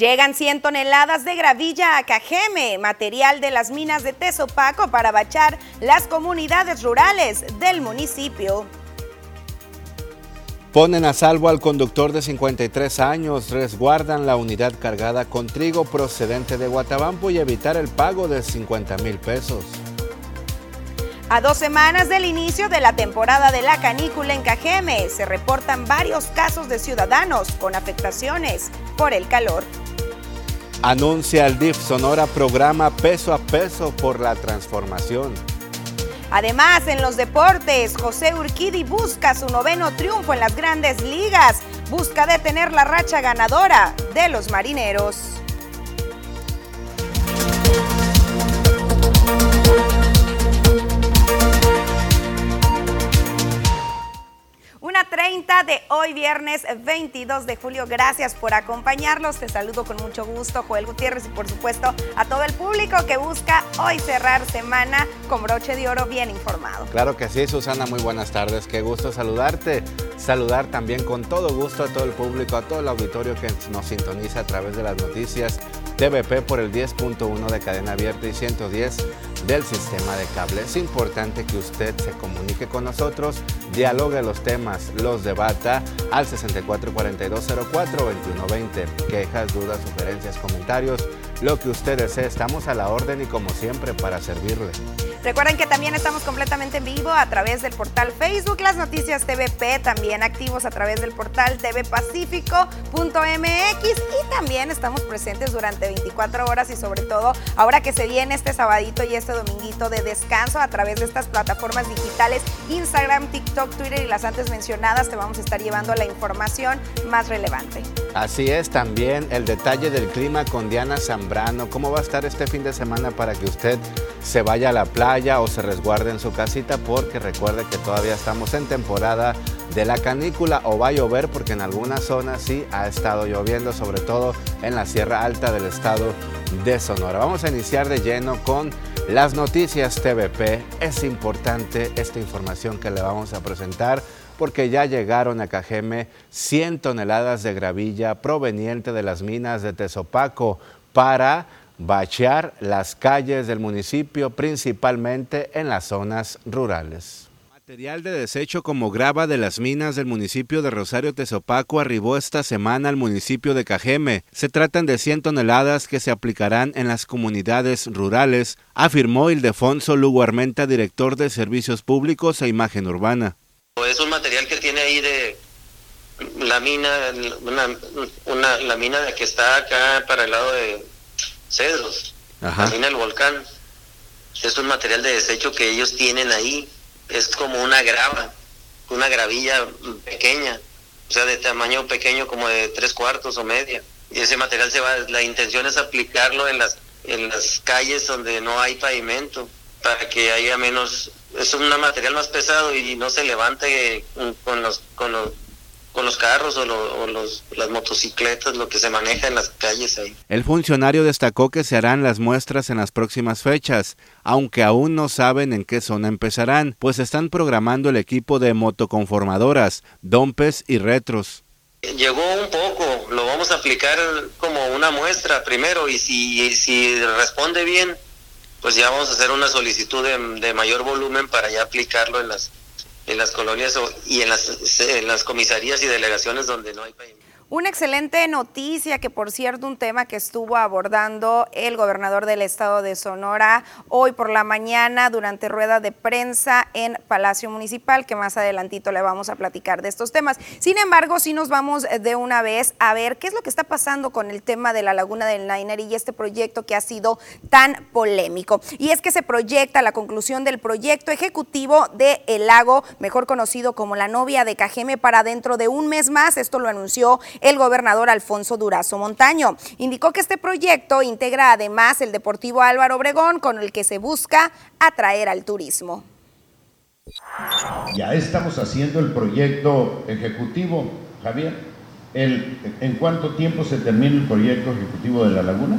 Llegan 100 toneladas de gravilla a Cajeme, material de las minas de Tezopaco para bachar las comunidades rurales del municipio. Ponen a salvo al conductor de 53 años, resguardan la unidad cargada con trigo procedente de Guatabampo y evitar el pago de 50 mil pesos. A dos semanas del inicio de la temporada de la canícula en Cajeme, se reportan varios casos de ciudadanos con afectaciones por el calor. Anuncia el DIF Sonora programa peso a peso por la transformación. Además, en los deportes, José Urquidi busca su noveno triunfo en las grandes ligas. Busca detener la racha ganadora de los marineros. Una 30 de hoy, viernes 22 de julio. Gracias por acompañarlos. Te saludo con mucho gusto, Joel Gutiérrez, y por supuesto a todo el público que busca hoy cerrar semana con broche de oro bien informado. Claro que sí, Susana, muy buenas tardes. Qué gusto saludarte. Saludar también con todo gusto a todo el público, a todo el auditorio que nos sintoniza a través de las noticias TVP por el 10.1 de cadena abierta y 110 del sistema de cable. Es importante que usted se comunique con nosotros, dialogue los temas, los debata al 6442042120. Quejas, dudas, sugerencias, comentarios, lo que usted desee. Estamos a la orden y como siempre para servirle. Recuerden que también estamos completamente en vivo a través del portal Facebook, las noticias TVP, también activos a través del portal tvpacífico.mx y también estamos presentes durante 24 horas y sobre todo ahora que se viene este sabadito y este dominguito de descanso a través de estas plataformas digitales, Instagram, TikTok, Twitter y las antes mencionadas, te vamos a estar llevando la información más relevante. Así es, también el detalle del clima con Diana Zambrano, cómo va a estar este fin de semana para que usted se vaya a la playa o se resguarde en su casita porque recuerde que todavía estamos en temporada de la canícula o va a llover porque en algunas zonas sí ha estado lloviendo, sobre todo en la Sierra Alta del estado de Sonora. Vamos a iniciar de lleno con las noticias TVP. Es importante esta información que le vamos a presentar porque ya llegaron a Cajeme 100 toneladas de gravilla proveniente de las minas de Tezopaco para bachear las calles del municipio, principalmente en las zonas rurales. Material de desecho como grava de las minas del municipio de Rosario Tezopaco arribó esta semana al municipio de Cajeme. Se tratan de 100 toneladas que se aplicarán en las comunidades rurales, afirmó Ildefonso Lugo Armenta, director de Servicios Públicos e Imagen Urbana. Es un material que tiene ahí de la mina, una, la mina que está acá para el lado de cedros, también el volcán. Es un material de desecho que ellos tienen ahí. Es como una grava, una gravilla pequeña, o sea, de tamaño pequeño como de tres cuartos o media. Y ese material se va, la intención es aplicarlo en las, en las calles donde no hay pavimento, para que haya menos, es un material más pesado y no se levante con los, con los con los carros o, los, las motocicletas, lo que se maneja en las calles ahí. El funcionario destacó que se harán las muestras en las próximas fechas, aunque aún no saben en qué zona empezarán, pues están programando el equipo de motoconformadoras, dompes y retros. Llegó un poco, lo vamos a aplicar como una muestra primero y si, si responde bien, pues ya vamos a hacer una solicitud de, de mayor volumen para ya aplicarlo en las en las colonias y en las, en las comisarías y delegaciones donde no hay pavimento. Una excelente noticia que por cierto un tema que estuvo abordando el gobernador del estado de Sonora hoy por la mañana durante rueda de prensa en Palacio Municipal, que más adelantito le vamos a platicar de estos temas. Sin embargo, si nos vamos de una vez a ver qué es lo que está pasando con el tema de la Laguna del Niner y este proyecto que ha sido tan polémico. Y es que se proyecta la conclusión del proyecto ejecutivo de El Lago, mejor conocido como la novia de Cajeme, para dentro de un mes más. Esto lo anunció el gobernador Alfonso Durazo Montaño. Indicó que este proyecto integra además el Deportivo Álvaro Obregón, con el que se busca atraer al turismo. Ya estamos haciendo el proyecto ejecutivo, Javier. ¿En cuánto tiempo se termina el proyecto ejecutivo de la laguna?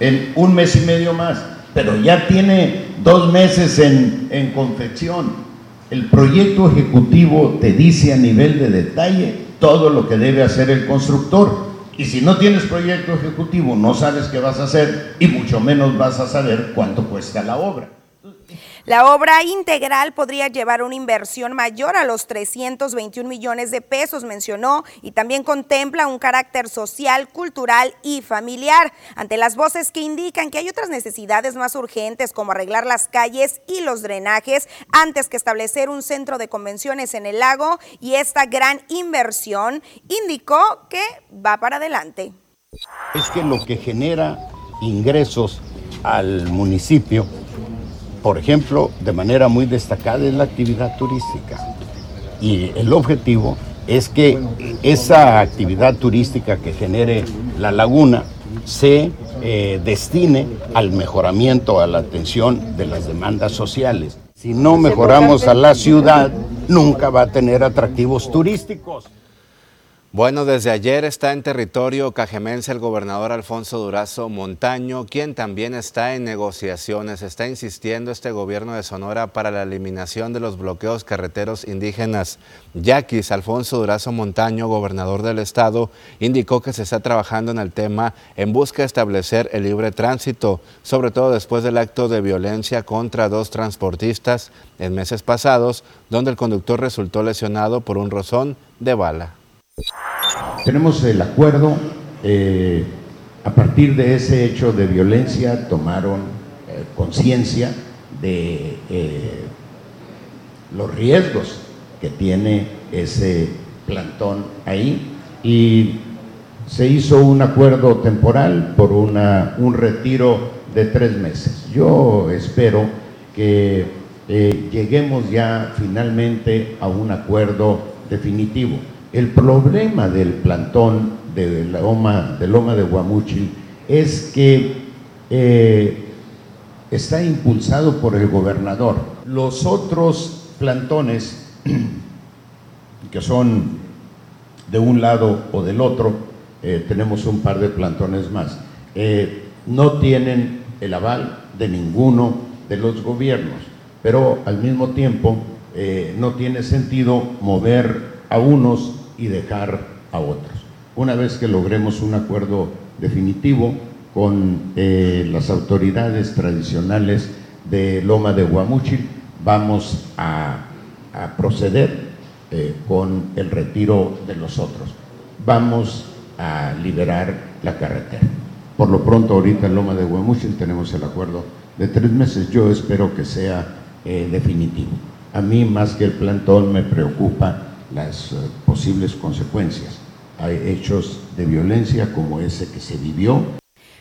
En un mes y medio más, pero ya tiene dos meses en, en confección. El proyecto ejecutivo te dice a nivel de detalle todo lo que debe hacer el constructor Y si no tienes proyecto ejecutivo, no sabes qué vas a hacer y mucho menos vas a saber cuánto cuesta la obra. La obra integral podría llevar una inversión mayor a los 321 millones de pesos, mencionó, y también contempla un carácter social, cultural y familiar. Ante las voces que indican que hay otras necesidades más urgentes como arreglar las calles y los drenajes antes que establecer un centro de convenciones en el lago y esta gran inversión, indicó que va para adelante. Es que lo que genera ingresos al municipio por ejemplo, de manera muy destacada es la actividad turística. Y el objetivo es que esa actividad turística que genere la laguna se eh, destine al mejoramiento, a la atención de las demandas sociales. Si no mejoramos a la ciudad, nunca va a tener atractivos turísticos. Bueno, desde ayer está en territorio cajemense el gobernador Alfonso Durazo Montaño, quien también está en negociaciones. Está insistiendo este gobierno de Sonora para la eliminación de los bloqueos carreteros indígenas. Yaquis Alfonso Durazo Montaño, gobernador del estado, indicó que se está trabajando en el tema en busca de establecer el libre tránsito, sobre todo después del acto de violencia contra dos transportistas en meses pasados, donde el conductor resultó lesionado por un rozón de bala. Tenemos el acuerdo, eh, a partir de ese hecho de violencia tomaron eh, conciencia de eh, los riesgos que tiene ese plantón ahí y se hizo un acuerdo temporal por una, un retiro de tres meses. Yo espero que lleguemos ya finalmente a un acuerdo definitivo. El problema del plantón de Loma de, Loma de Guamuchil es que eh, está impulsado por el gobernador. Los otros plantones, que son de un lado o del otro, eh, tenemos un par de plantones más, eh, no tienen el aval de ninguno de los gobiernos, pero al mismo tiempo no tiene sentido mover a unos y dejar a otros. Una vez que logremos un acuerdo definitivo con eh, las autoridades tradicionales de Loma de Guamuchil, vamos a, proceder eh, con el retiro de los otros. Vamos a liberar la carretera. Por lo pronto, ahorita en Loma de Guamuchil tenemos el acuerdo de tres meses. Yo espero que sea eh, definitivo. A mí, más que el plantón, me preocupa las eh, posibles consecuencias. Hay hechos de violencia como ese que se vivió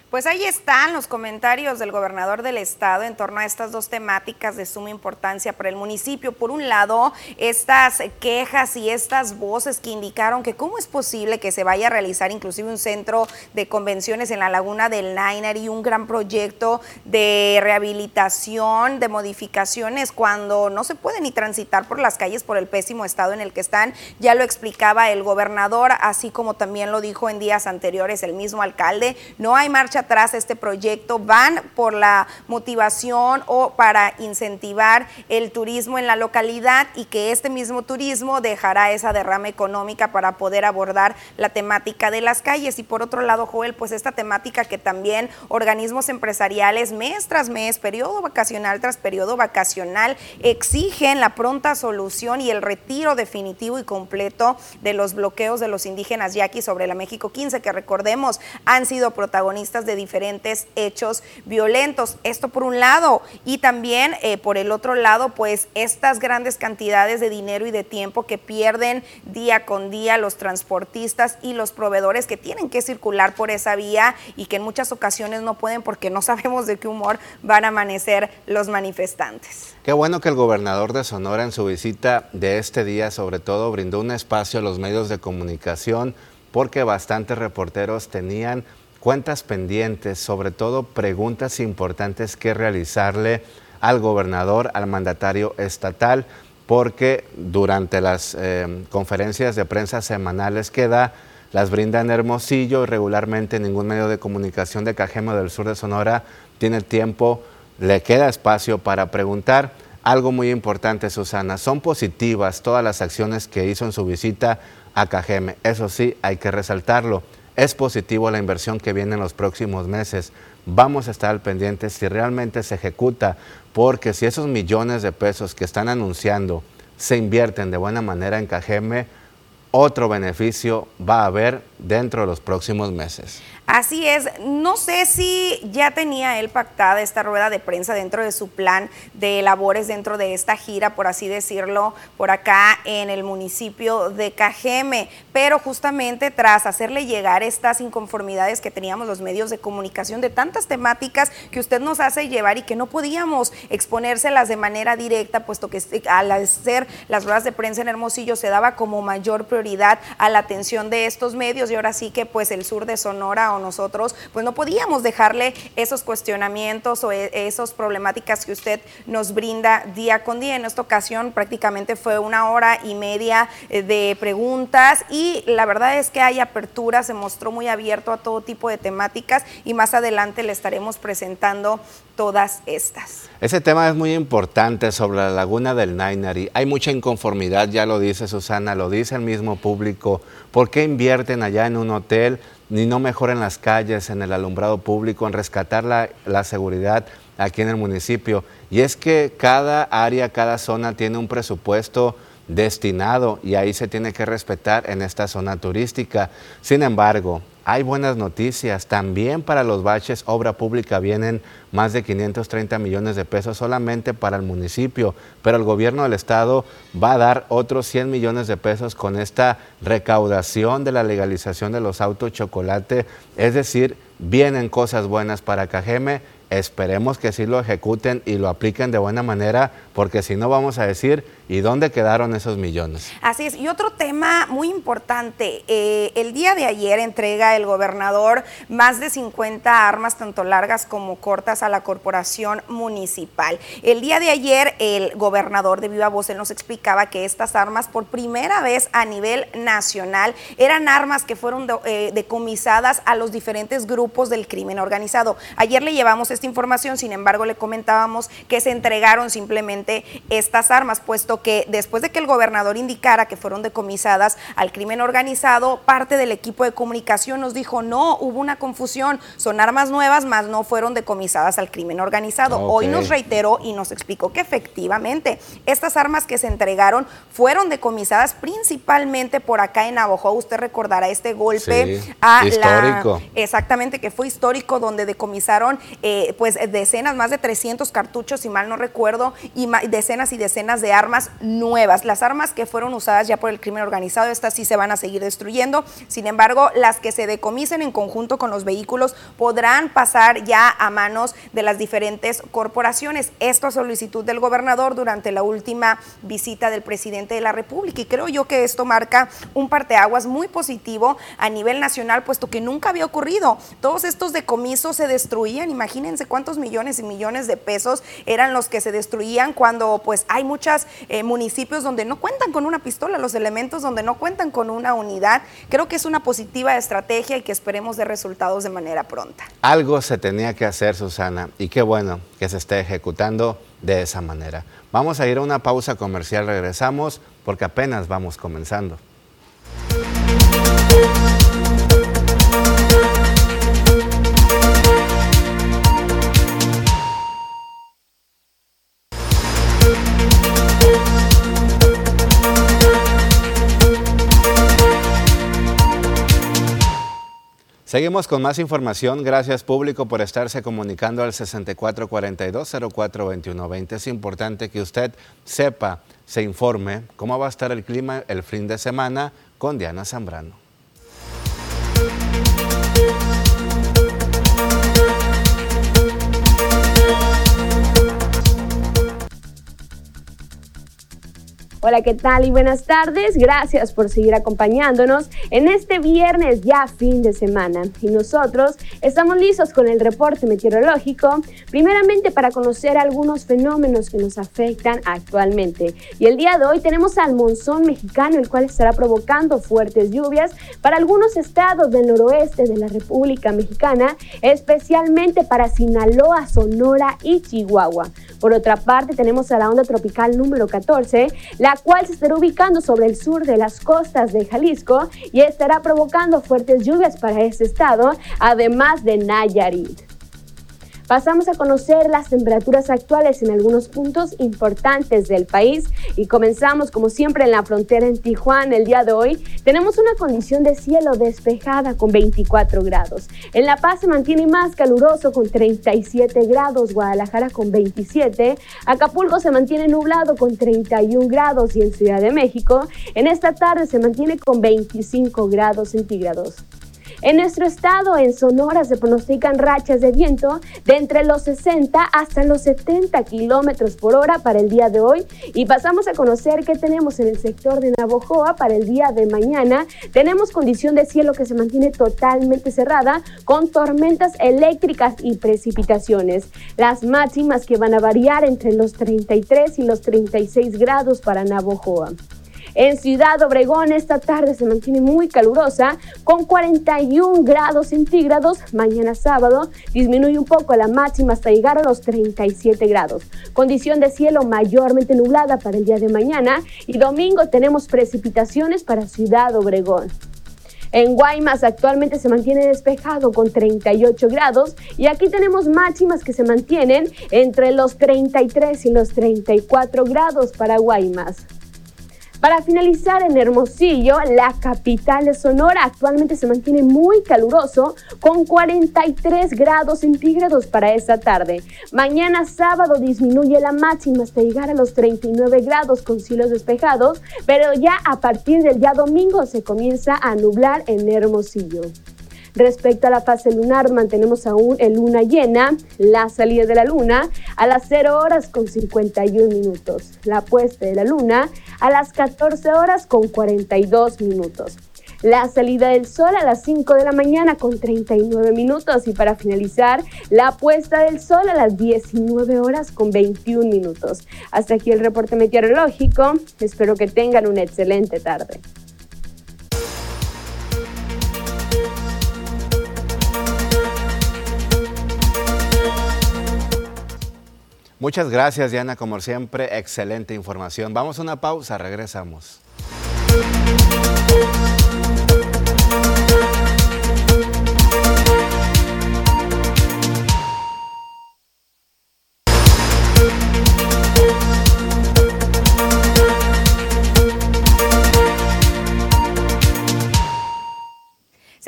pues ahí están los comentarios del gobernador del estado en torno a estas dos temáticas de suma importancia para el municipio. Por un lado, estas quejas y estas voces que indicaron que cómo es posible que se vaya a realizar inclusive un centro de convenciones en la laguna del Nainer y un gran proyecto de rehabilitación, de modificaciones, cuando no se puede ni transitar por las calles por el pésimo estado en el que están. Ya lo explicaba el gobernador, así como también lo dijo en días anteriores el mismo alcalde. No hay marcha atrás este proyecto, van por la motivación o para incentivar el turismo en la localidad y que este mismo turismo dejará esa derrama económica para poder abordar la temática de las calles. Y por otro lado, Joel, pues esta temática que también organismos empresariales mes tras mes, periodo vacacional tras periodo vacacional, exigen la pronta solución y el retiro definitivo y completo de los bloqueos de los indígenas yaquis sobre la México 15, que recordemos han sido protagonistas de diferentes hechos violentos. Esto por un lado y también eh, por el otro lado, pues estas grandes cantidades de dinero y de tiempo que pierden día con día los transportistas y los proveedores que tienen que circular por esa vía y que en muchas ocasiones no pueden porque no sabemos de qué humor van a amanecer los manifestantes. Qué bueno que el gobernador de Sonora en su visita de este día sobre todo brindó un espacio a los medios de comunicación porque bastantes reporteros tenían cuentas pendientes, sobre todo preguntas importantes que realizarle al gobernador, al mandatario estatal, porque durante las eh, conferencias de prensa semanales que da, las brinda en Hermosillo y regularmente ningún medio de comunicación de Cajeme del sur de Sonora tiene tiempo, le queda espacio para preguntar. Algo muy importante, Susana, son positivas todas las acciones que hizo en su visita a Cajeme. Eso sí, hay que resaltarlo es positivo la inversión que viene en los próximos meses. Vamos a estar al pendiente si realmente se ejecuta, porque si esos millones de pesos que están anunciando se invierten de buena manera en Cajeme, otro beneficio va a haber dentro de los próximos meses. Así es, no sé si ya tenía él pactada esta rueda de prensa dentro de su plan de labores dentro de esta gira, por así decirlo, por acá en el municipio de Cajeme, pero justamente tras hacerle llegar estas inconformidades que teníamos los medios de comunicación de tantas temáticas que usted nos hace llevar y que no podíamos exponérselas de manera directa, puesto que al hacer las ruedas de prensa en Hermosillo se daba como mayor prioridad a la atención de estos medios y ahora sí que pues el sur de Sonora nosotros, pues no podíamos dejarle esos cuestionamientos o e, esas problemáticas que usted nos brinda día con día. En esta ocasión prácticamente fue una hora y media eh, de preguntas y la verdad es que hay apertura, se mostró muy abierto a todo tipo de temáticas y más adelante le estaremos presentando todas estas. Ese tema es muy importante sobre la laguna del Nainari. Hay mucha inconformidad, ya lo dice Susana, lo dice el mismo público. ¿Por qué invierten allá en un hotel? ni no mejoren las calles, en el alumbrado público, en rescatar la, la, seguridad aquí en el municipio. Y es que cada área, cada zona tiene un presupuesto destinado y ahí se tiene que respetar en esta zona turística. Sin embargo, hay buenas noticias. También para los baches, obra pública vienen más de 530 millones de pesos solamente para el municipio, pero el gobierno del estado va a dar otros 100 millones de pesos con esta recaudación de la legalización de los autos chocolate. Es decir, vienen cosas buenas para Cajeme Esperemos que sí lo ejecuten y lo apliquen de buena manera, porque si no vamos a decir, ¿y dónde quedaron esos millones? Así es. Y otro tema muy importante, eh, el día de ayer entrega el gobernador más de 50 armas, tanto largas como cortas, a la corporación municipal. El día de ayer el gobernador de Viva Voz nos explicaba que estas armas por primera vez a nivel nacional eran armas que fueron eh, decomisadas a los diferentes grupos del crimen organizado. Ayer le llevamos esta información, sin embargo le comentábamos que se entregaron simplemente estas armas, puesto que después de que el gobernador indicara que fueron decomisadas al crimen organizado, parte del equipo de comunicación nos dijo, no, hubo una confusión, son armas nuevas, más no fueron decomisadas al crimen organizado. Hoy nos reiteró y nos explicó que efectivamente estas armas que se entregaron fueron decomisadas principalmente por acá en Navajo. Usted recordará este golpe a histórico. la... Exactamente, que fue histórico, donde decomisaron eh, pues decenas, más de 300 cartuchos, si mal no recuerdo, y decenas y decenas de armas nuevas. Las armas que fueron usadas ya por el crimen organizado, estas sí se van a seguir destruyendo. Sin embargo, las que se decomisen en conjunto con los vehículos podrán pasar ya a manos de las diferentes corporaciones. Esto a solicitud del gobernador durante la última visita del presidente de la República. Y creo yo que esto marca un parteaguas muy positivo a nivel nacional, puesto que nunca había ocurrido. Todos estos decomisos se destruían, imagínense cuántos millones y millones de pesos eran los que se destruían cuando pues hay muchos eh, municipios donde no cuentan con una pistola, los elementos donde no cuentan con una unidad. Creo que es una positiva estrategia y que esperemos de resultados de manera pronta. Algo se tenía que hacer, Susana, y qué bueno que se esté ejecutando de esa manera. Vamos a ir a una pausa comercial, regresamos porque apenas vamos comenzando. Seguimos con más información. Gracias público por estarse comunicando al 6442-042120. Es importante que usted sepa, se informe cómo va a estar el clima el fin de semana con Diana Zambrano. Hola, ¿qué tal y buenas tardes? Gracias por seguir acompañándonos en este viernes ya fin de semana. Y nosotros estamos listos con el reporte meteorológico, primeramente para conocer algunos fenómenos que nos afectan actualmente. Y el día de hoy tenemos al monzón mexicano, el cual estará provocando fuertes lluvias para algunos estados del noroeste de la República Mexicana, especialmente para Sinaloa, Sonora y Chihuahua. Por otra parte, tenemos a la onda tropical número 14, la cual se estará ubicando sobre el sur de las costas de Jalisco y estará provocando fuertes lluvias para ese estado, además de Nayarit. Pasamos a conocer las temperaturas actuales en algunos puntos importantes del país y comenzamos como siempre en la frontera en Tijuana el día de hoy. Tenemos una condición de cielo despejada con 24 grados. En La Paz se mantiene más caluroso con 37 grados, Guadalajara con 27, Acapulco se mantiene nublado con 31 grados y en Ciudad de México en esta tarde se mantiene con 25 grados centígrados. En nuestro estado, en Sonora, se pronostican rachas de viento de entre los 60 hasta los 70 kilómetros por hora para el día de hoy. Y pasamos a conocer qué tenemos en el sector de Navojoa para el día de mañana. Tenemos condición de cielo que se mantiene totalmente cerrada con tormentas eléctricas y precipitaciones. Las máximas que van a variar entre los 33 y los 36 grados para Navojoa. En Ciudad Obregón esta tarde se mantiene muy calurosa con 41 grados centígrados. Mañana sábado disminuye un poco la máxima hasta llegar a los 37 grados. Condición de cielo mayormente nublada para el día de mañana y domingo tenemos precipitaciones para Ciudad Obregón. En Guaymas actualmente se mantiene despejado con 38 grados y aquí tenemos máximas que se mantienen entre los 33 y los 34 grados para Guaymas. Para finalizar, en Hermosillo, la capital de Sonora actualmente se mantiene muy caluroso con 43 grados centígrados para esta tarde. Mañana sábado disminuye la máxima hasta llegar a los 39 grados con cielos despejados, pero ya a partir del día domingo se comienza a nublar en Hermosillo. Respecto a la fase lunar, mantenemos aún en luna llena, la salida de la luna a las 0 horas con 51 minutos, la puesta de la luna a las 14 horas con 42 minutos. La salida del sol a las 5 de la mañana con 39 minutos y para finalizar, la puesta del sol a las 19 horas con 21 minutos. Hasta aquí el reporte meteorológico. Espero que tengan una excelente tarde. Muchas gracias, Diana, como siempre, excelente información. Vamos a una pausa, regresamos.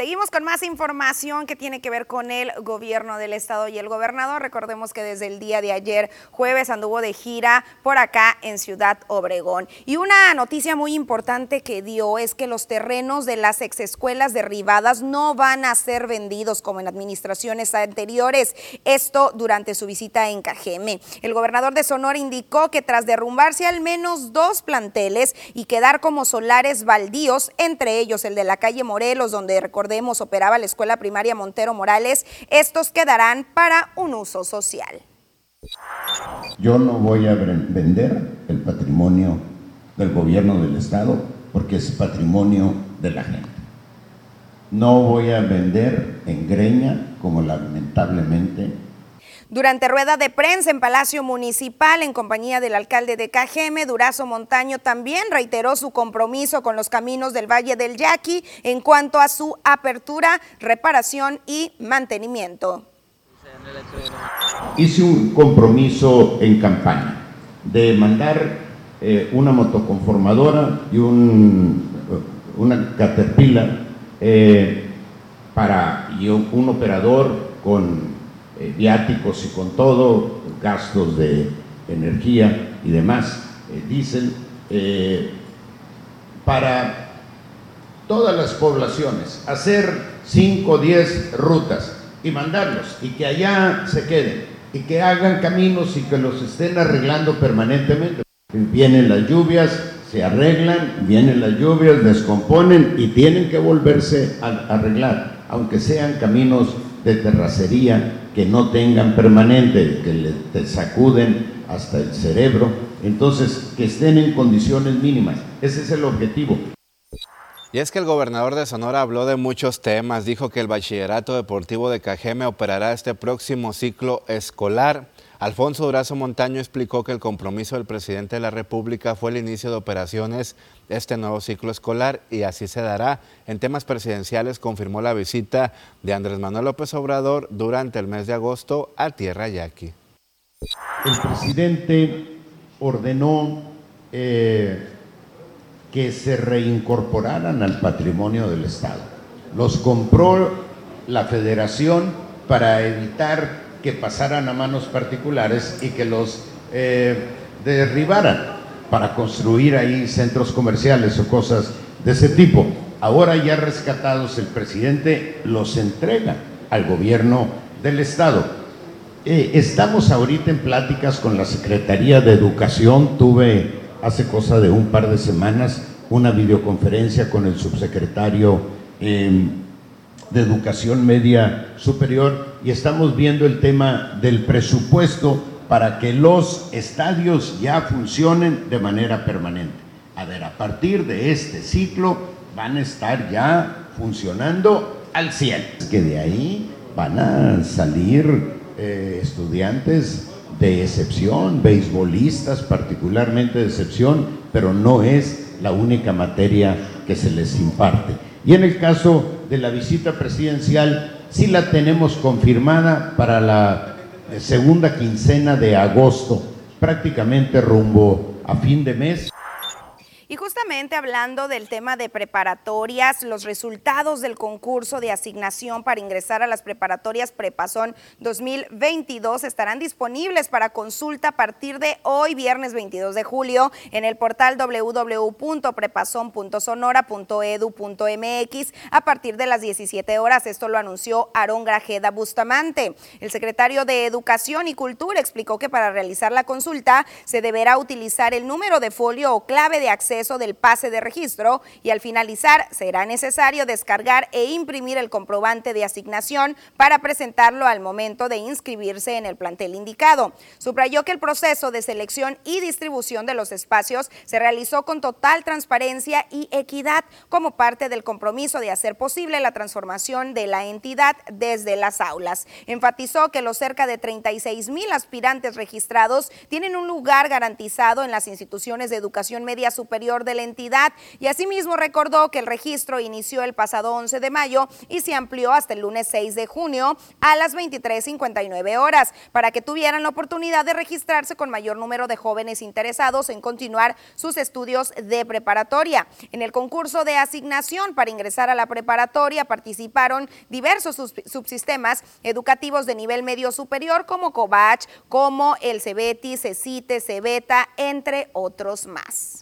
Seguimos con más información que tiene que ver con el gobierno del estado y el gobernador. Recordemos que desde el día de ayer, jueves, anduvo de gira por acá en Ciudad Obregón. Y una noticia muy importante que dio es que los terrenos de las exescuelas derribadas no van a ser vendidos como en administraciones anteriores. Esto durante su visita en Cajeme. El gobernador de Sonora indicó que tras derrumbarse al menos dos planteles y quedar como solares baldíos, entre ellos el de la calle Morelos, donde recordemos operaba la escuela primaria Montero Morales, estos quedarán para un uso social. Yo no voy a vender el patrimonio del gobierno del Estado porque es patrimonio de la gente. No voy a vender en greña como lamentablemente durante rueda de prensa en Palacio Municipal, en compañía del alcalde de Cajeme, Durazo Montaño también reiteró su compromiso con los caminos del Valle del Yaqui en cuanto a su apertura, reparación y mantenimiento. Hice un compromiso en campaña de mandar eh, una motoconformadora y un, una caterpillar eh, para un operador con eh, viáticos y con todo, gastos de energía y demás, eh, diésel, eh, para todas las poblaciones, hacer 5 o 10 rutas y mandarlos y que allá se queden y que hagan caminos y que los estén arreglando permanentemente. Vienen las lluvias, se arreglan, vienen las lluvias, descomponen y tienen que volverse a arreglar, aunque sean caminos de terracería que no tengan permanente, que le sacuden hasta el cerebro, entonces que estén en condiciones mínimas. Ese es el objetivo. Y es que el gobernador de Sonora habló de muchos temas, dijo que el bachillerato deportivo de Cajeme operará este próximo ciclo escolar. Alfonso Durazo Montaño explicó que el compromiso del presidente de la República fue el inicio de operaciones este nuevo ciclo escolar y así se dará. En temas presidenciales confirmó la visita de Andrés Manuel López Obrador durante el mes de agosto a Tierra Yaqui. El presidente ordenó eh, que se reincorporaran al patrimonio del Estado. Los compró la federación para evitar que pasaran a manos particulares y que los eh, derribaran para construir ahí centros comerciales o cosas de ese tipo. Ahora ya rescatados el presidente los entrega al gobierno del Estado. Eh, estamos ahorita en pláticas con la Secretaría de Educación. Tuve hace cosa de un par de semanas una videoconferencia con el subsecretario em, de Educación Media Superior y estamos viendo el tema del presupuesto para que los estadios ya funcionen de manera permanente. A ver, a partir de este ciclo van a estar ya funcionando al 100. Que de ahí van a salir eh, estudiantes de excepción, beisbolistas particularmente de excepción, pero no es la única materia que se les imparte. Y en el caso de la visita presidencial, sí la tenemos confirmada para la segunda quincena de agosto, prácticamente rumbo a fin de mes. Y justamente hablando del tema de preparatorias, los resultados del concurso de asignación para ingresar a las preparatorias Prepasón 2022 estarán disponibles para consulta a partir de hoy, viernes 22 de julio, en el portal www.prepasón.sonora.edu.mx a partir de las 17 horas. Esto lo anunció Aarón Grajeda Bustamante. El secretario de Educación y Cultura explicó que para realizar la consulta se deberá utilizar el número de folio o clave de acceso del pase de registro y al finalizar será necesario descargar e imprimir el comprobante de asignación para presentarlo al momento de inscribirse en el plantel indicado. Subrayó que el proceso de selección y distribución de los espacios se realizó con total transparencia y equidad como parte del compromiso de hacer posible la transformación de la entidad desde las aulas. Enfatizó que los cerca de 36 mil aspirantes registrados tienen un lugar garantizado en las instituciones de educación media superior de la entidad y asimismo recordó que el registro inició el pasado 11 de mayo y se amplió hasta el lunes 6 de junio a las 23.59 horas para que tuvieran la oportunidad de registrarse con mayor número de jóvenes interesados en continuar sus estudios de preparatoria. En el concurso de asignación para ingresar a la preparatoria participaron diversos subsistemas educativos de nivel medio superior como COVACH, como el CEBETI, CECITE, CEBETA, entre otros más.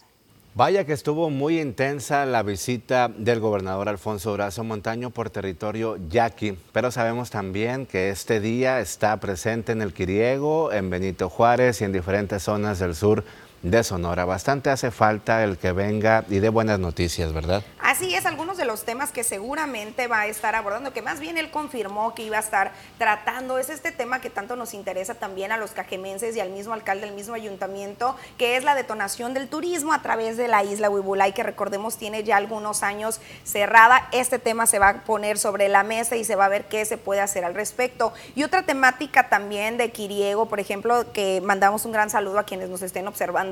Vaya que estuvo muy intensa la visita del gobernador Alfonso Brazo Montaño por territorio yaqui, pero sabemos también que este día está presente en el Quiriego, en Benito Juárez y en diferentes zonas del sur de Sonora. Bastante hace falta el que venga y dé buenas noticias, ¿verdad? Así es, algunos de los temas que seguramente va a estar abordando, que más bien él confirmó que iba a estar tratando, es este tema que tanto nos interesa también a los cajemenses y al mismo alcalde del mismo ayuntamiento, que es la detonación del turismo a través de la isla Huibulay, que recordemos tiene ya algunos años cerrada. Este tema se va a poner sobre la mesa y se va a ver qué se puede hacer al respecto. Y otra temática también de Quiriego, por ejemplo, que mandamos un gran saludo a quienes nos estén observando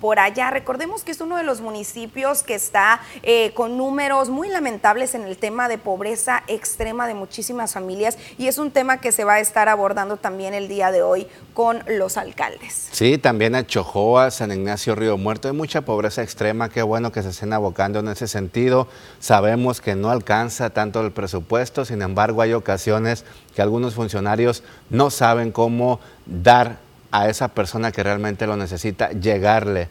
por allá. Recordemos que es uno de los municipios que está eh, con números muy lamentables en el tema de pobreza extrema de muchísimas familias y es un tema que se va a estar abordando también el día de hoy con los alcaldes. Sí, también a Chojoa, San Ignacio, Río Muerto, hay mucha pobreza extrema, qué bueno que se estén abocando en ese sentido. Sabemos que no alcanza tanto el presupuesto, sin embargo hay ocasiones que algunos funcionarios no saben cómo dar a esa persona que realmente lo necesita, llegarle.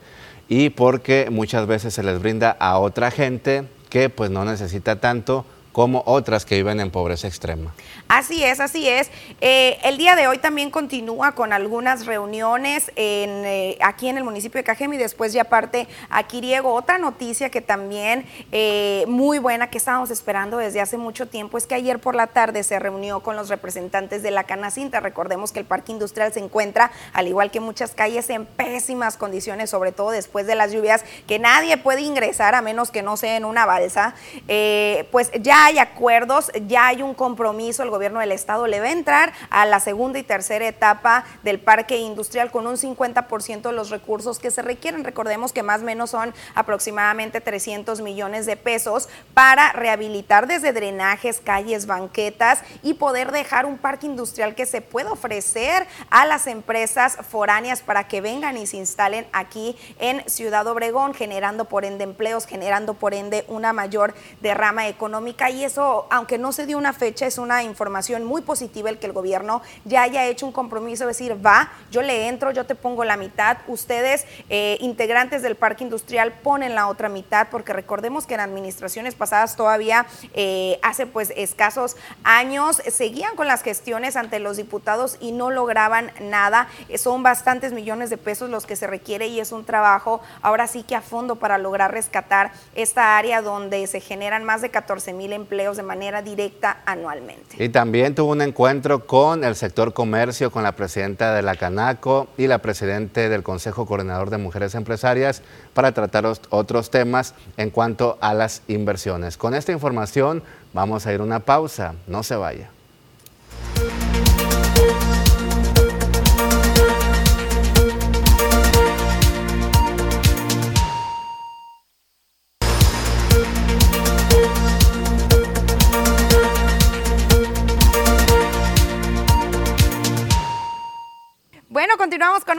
Y porque muchas veces se les brinda a otra gente que pues no necesita tanto como otras que viven en pobreza extrema. Así es, así es. Eh, el día de hoy también continúa con algunas reuniones eh, aquí en el municipio de Cajem y después ya parte a Quiriego. Otra noticia que también eh, muy buena que estábamos esperando desde hace mucho tiempo es que ayer por la tarde se reunió con los representantes de la Canacinta. Recordemos que el parque industrial se encuentra, al igual que muchas calles, en pésimas condiciones, sobre todo después de las lluvias, que nadie puede ingresar a menos que no sea en una balsa. pues ya hay acuerdos, ya hay un compromiso, el gobierno del estado le va a entrar a la segunda y tercera etapa del parque industrial con un 50% de los recursos que se requieren. Recordemos que más o menos son aproximadamente 300 millones de pesos para rehabilitar desde drenajes, calles, banquetas y poder dejar un parque industrial que se pueda ofrecer a las empresas foráneas para que vengan y se instalen aquí en Ciudad Obregón, generando por ende empleos, generando por ende una mayor derrama económica y eso, aunque no se dio una fecha, es una información muy positiva el que el gobierno ya haya hecho un compromiso de decir, va, yo le entro, yo te pongo la mitad, ustedes, eh, integrantes del parque industrial, ponen la otra mitad, porque recordemos que en administraciones pasadas todavía eh, hace pues escasos años seguían con las gestiones ante los diputados y no lograban nada. Son bastantes millones de pesos los que se requiere y es un trabajo ahora sí que a fondo para lograr rescatar esta área donde se generan más de 14 mil empleos de manera directa anualmente. Y también tuvo un encuentro con el sector comercio, con la presidenta de la Canaco y la presidente del Consejo Coordinador de Mujeres Empresarias para tratar otros temas en cuanto a las inversiones. Con esta información vamos a ir a una pausa, no se vaya.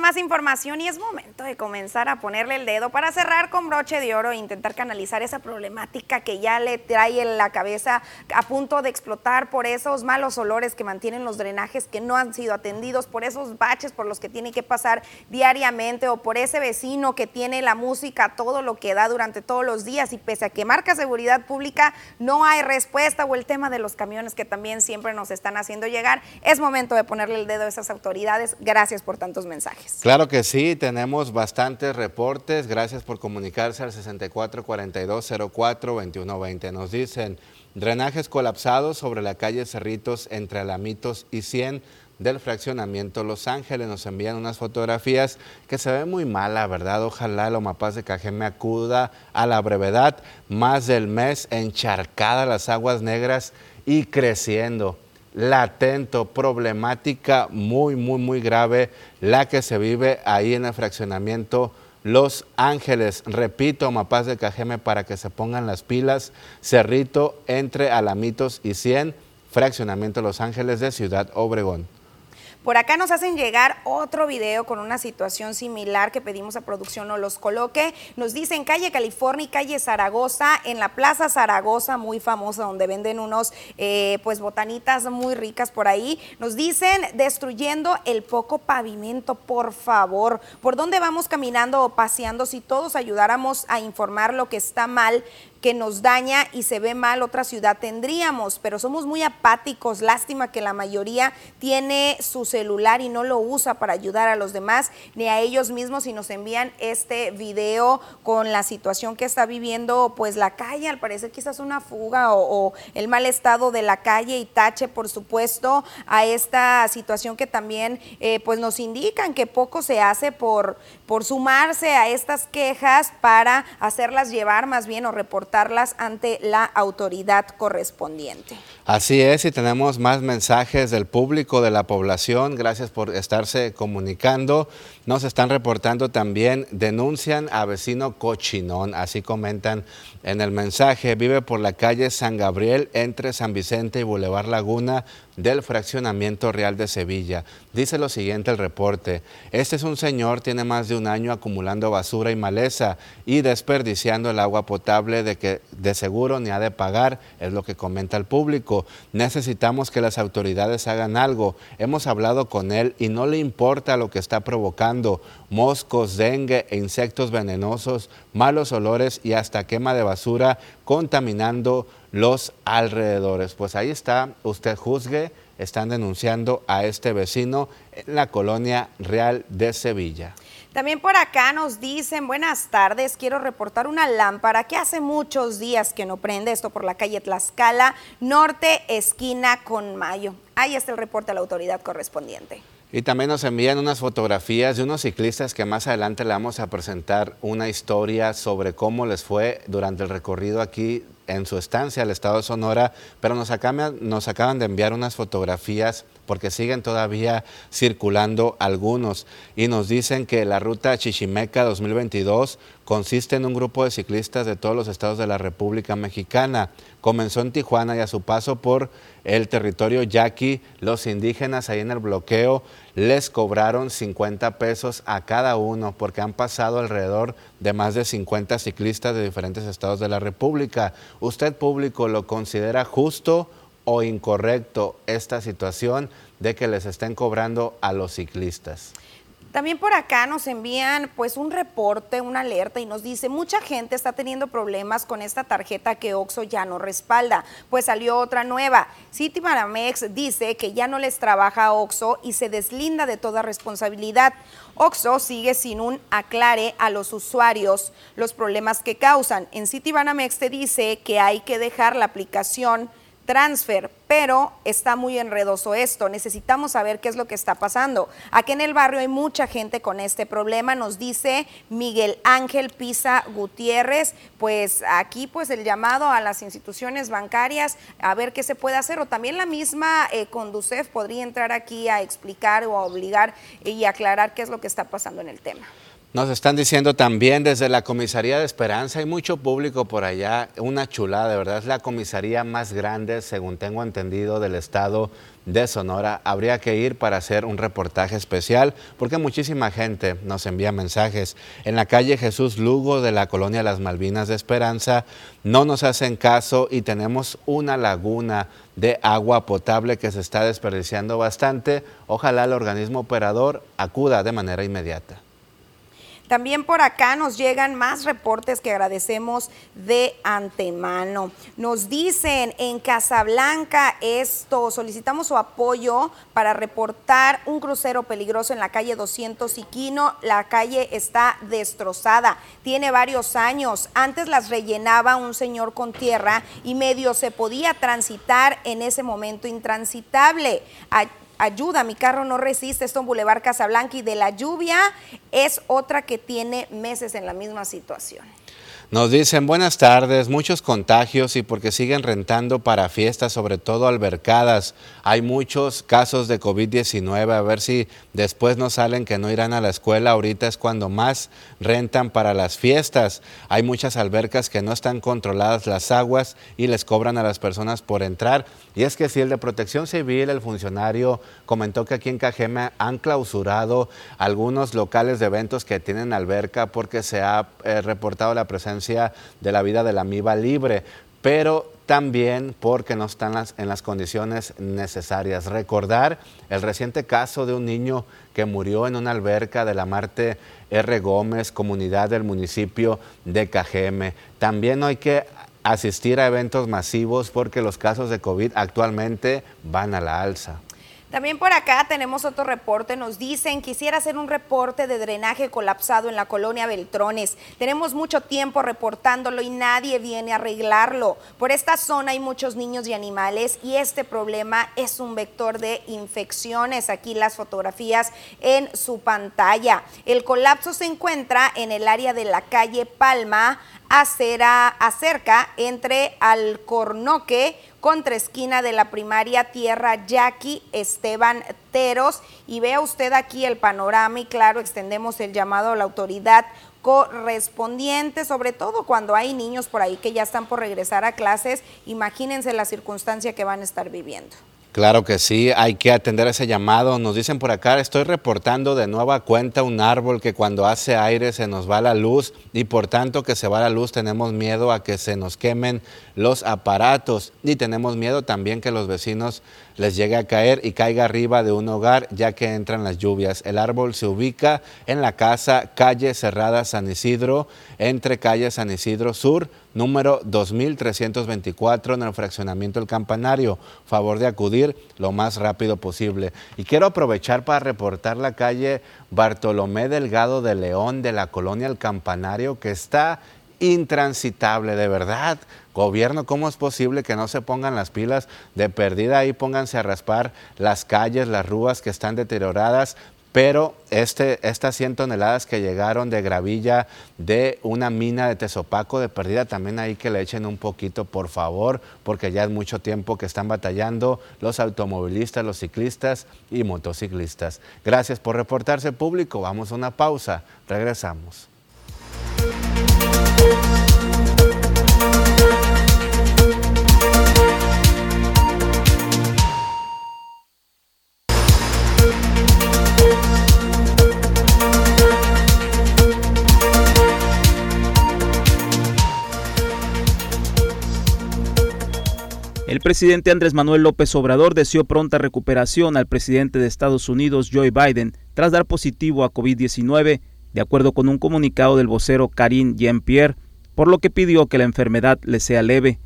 Más información y es momento de comenzar a ponerle el dedo para cerrar con broche de oro e intentar canalizar esa problemática que ya le trae en la cabeza a punto de explotar por esos malos olores que mantienen los drenajes que no han sido atendidos, por esos baches por los que tiene que pasar diariamente o por ese vecino que tiene la música todo lo que da durante todos los días y pese a que marca seguridad pública no hay respuesta o el tema de los camiones que también siempre nos están haciendo llegar. Es momento de ponerle el dedo a esas autoridades. Gracias por tanto mensajes. Claro que sí, tenemos bastantes reportes. Gracias por comunicarse al 6442042120. Nos dicen drenajes colapsados sobre la calle Cerritos entre Alamitos y 100 del fraccionamiento Los Ángeles. Nos envían unas fotografías que se ven muy mal, la verdad. Ojalá lo Mapaz de Cajeme acuda a la brevedad. Más del mes encharcada las aguas negras y creciendo latento, problemática muy, muy, muy grave la que se vive ahí en el fraccionamiento Los Ángeles. Repito, Mapaz de Cajeme para que se pongan las pilas. Cerrito entre Alamitos y 100, fraccionamiento Los Ángeles de Ciudad Obregón. Por acá nos hacen llegar otro video con una situación similar que pedimos a producción no los coloque. Nos dicen calle California y calle Zaragoza, en la Plaza Zaragoza, muy famosa, donde venden unos eh, pues botanitas muy ricas por ahí. Nos dicen destruyendo el poco pavimento, por favor. ¿Por dónde vamos caminando o paseando? Si todos ayudáramos a informar lo que está mal, que nos daña y se ve mal otra ciudad tendríamos, pero somos muy apáticos, lástima que la mayoría tiene su celular y no lo usa para ayudar a los demás ni a ellos mismos y nos envían este video con la situación que está viviendo pues la calle, al parecer quizás una fuga o, el mal estado de la calle y tache por supuesto a esta situación que también eh, pues nos indican que poco se hace por, por sumarse a estas quejas para hacerlas llevar más bien o reportar ante la autoridad correspondiente. Así es, y tenemos más mensajes del público, de la población. Gracias por estarse comunicando. Nos están reportando también, denuncian a vecino cochinón, así comentan en el mensaje. Vive por la calle San Gabriel entre San Vicente y Boulevard Laguna del fraccionamiento real de Sevilla. Dice lo siguiente el reporte. Este es un señor, tiene más de un año acumulando basura y maleza y desperdiciando el agua potable de que de seguro ni ha de pagar, es lo que comenta el público. Necesitamos que las autoridades hagan algo. Hemos hablado con él y no le importa lo que está provocando. Moscos, dengue e insectos venenosos, malos olores y hasta quema de basura contaminando los alrededores. Pues ahí está, usted juzgue, están denunciando a este vecino en la colonia Real de Sevilla. También por acá nos dicen, buenas tardes, quiero reportar una lámpara que hace muchos días que no prende, esto por la calle Tlaxcala, norte, esquina con Mayo. Ahí está el reporte a la autoridad correspondiente. Y también nos envían unas fotografías de unos ciclistas que más adelante le vamos a presentar una historia sobre cómo les fue durante el recorrido aquí en su estancia al estado de Sonora, pero nos acaban, nos acaban de enviar unas fotografías porque siguen todavía circulando algunos y nos dicen que la ruta Chichimeca 2022 consiste en un grupo de ciclistas de todos los estados de la República Mexicana. Comenzó en Tijuana y a su paso por el territorio yaqui, los indígenas ahí en el bloqueo les cobraron 50 pesos a cada uno porque han pasado alrededor de más de 50 ciclistas de diferentes estados de la República. ¿Usted público lo considera justo o incorrecto esta situación de que les estén cobrando a los ciclistas? También por acá nos envían pues un reporte, una alerta y nos dice, mucha gente está teniendo problemas con esta tarjeta que Oxo ya no respalda, pues salió otra nueva. Citibanamex dice que ya no les trabaja Oxo y se deslinda de toda responsabilidad. Oxo sigue sin un aclare a los usuarios los problemas que causan. En Citibanamex te dice que hay que dejar la aplicación transfer, pero está muy enredoso esto. Necesitamos saber qué es lo que está pasando. Aquí en el barrio hay mucha gente con este problema, nos dice Miguel Ángel Pisa Gutiérrez. Pues aquí pues el llamado a las instituciones bancarias a ver qué se puede hacer o también la misma eh, Conducef podría entrar aquí a explicar o a obligar y aclarar qué es lo que está pasando en el tema. Nos están diciendo también desde la comisaría de Esperanza, hay mucho público por allá, una chulada, de verdad, es la comisaría más grande, según tengo entendido, del estado de Sonora. Habría que ir para hacer un reportaje especial porque muchísima gente nos envía mensajes. En la calle Jesús Lugo de la colonia Las Malvinas de Esperanza no nos hacen caso y tenemos una laguna de agua potable que se está desperdiciando bastante. Ojalá el organismo operador acuda de manera inmediata. También por acá nos llegan más reportes que agradecemos de antemano. Nos dicen en Casablanca esto, solicitamos su apoyo para reportar un crucero peligroso en la calle 200 Iquino. La calle está destrozada, tiene varios años. Antes las rellenaba un señor con tierra y medio se podía transitar en ese momento intransitable ayuda, mi carro no resiste, esto en Boulevard Casablanca y de la lluvia es otra que tiene meses en la misma situación. Nos dicen buenas tardes, muchos contagios y porque siguen rentando para fiestas, sobre todo albercadas. Hay muchos casos de COVID-19, a ver si después no salen que no irán a la escuela. Ahorita es cuando más rentan para las fiestas. Hay muchas albercas que no están controladas las aguas y les cobran a las personas por entrar. Y es que si el de protección civil, el funcionario, comentó que aquí en Cajeme han clausurado algunos locales de eventos que tienen alberca porque se ha eh, reportado la presencia de la vida de la amiba libre, pero también porque no están en las condiciones necesarias. Recordar el reciente caso de un niño que murió en una alberca de la Marte R. Gómez, comunidad del municipio de Cajeme. También hay que asistir a eventos masivos porque los casos de COVID actualmente van a la alza. También por acá tenemos otro reporte, nos dicen, quisiera hacer un reporte de drenaje colapsado en la colonia Beltrones. Tenemos mucho tiempo reportándolo y nadie viene a arreglarlo. Por esta zona hay muchos niños y animales y este problema es un vector de infecciones. Aquí las fotografías en su pantalla. El colapso se encuentra en el área de la calle Palma, acera, acerca entre Alcornoque, contra esquina de la primaria Tierra Jackie Esteban Teros. Y vea usted aquí el panorama y claro, extendemos el llamado a la autoridad correspondiente, sobre todo cuando hay niños por ahí que ya están por regresar a clases, imagínense la circunstancia que van a estar viviendo. Claro que sí, hay que atender ese llamado. Nos dicen por acá, estoy reportando de nueva cuenta un árbol que cuando hace aire se nos va la luz y por tanto que se va la luz tenemos miedo a que se nos quemen los aparatos y tenemos miedo también que los vecinos les llegue a caer y caiga arriba de un hogar ya que entran las lluvias. El árbol se ubica en la casa calle Cerrada San Isidro, entre calle San Isidro Sur, número 2324 en el fraccionamiento El Campanario. Favor de acudir lo más rápido posible. Y quiero aprovechar para reportar la calle Bartolomé Delgado de León de la colonia El Campanario que está intransitable, de verdad. Gobierno, ¿cómo es posible que no se pongan las pilas de perdida ahí? Pónganse a raspar las calles, las rúas que están deterioradas, pero este, estas 100 toneladas que llegaron de gravilla de una mina de Tezopaco de perdida, también ahí que le echen un poquito, por favor, porque ya es mucho tiempo que están batallando los automovilistas, los ciclistas y motociclistas. Gracias por reportarse público. Vamos a una pausa. Regresamos. Presidente Andrés Manuel López Obrador deseó pronta recuperación al presidente de Estados Unidos, Joe Biden, tras dar positivo a COVID-19, de acuerdo con un comunicado del vocero Karine Jean-Pierre, por lo que pidió que la enfermedad le sea leve.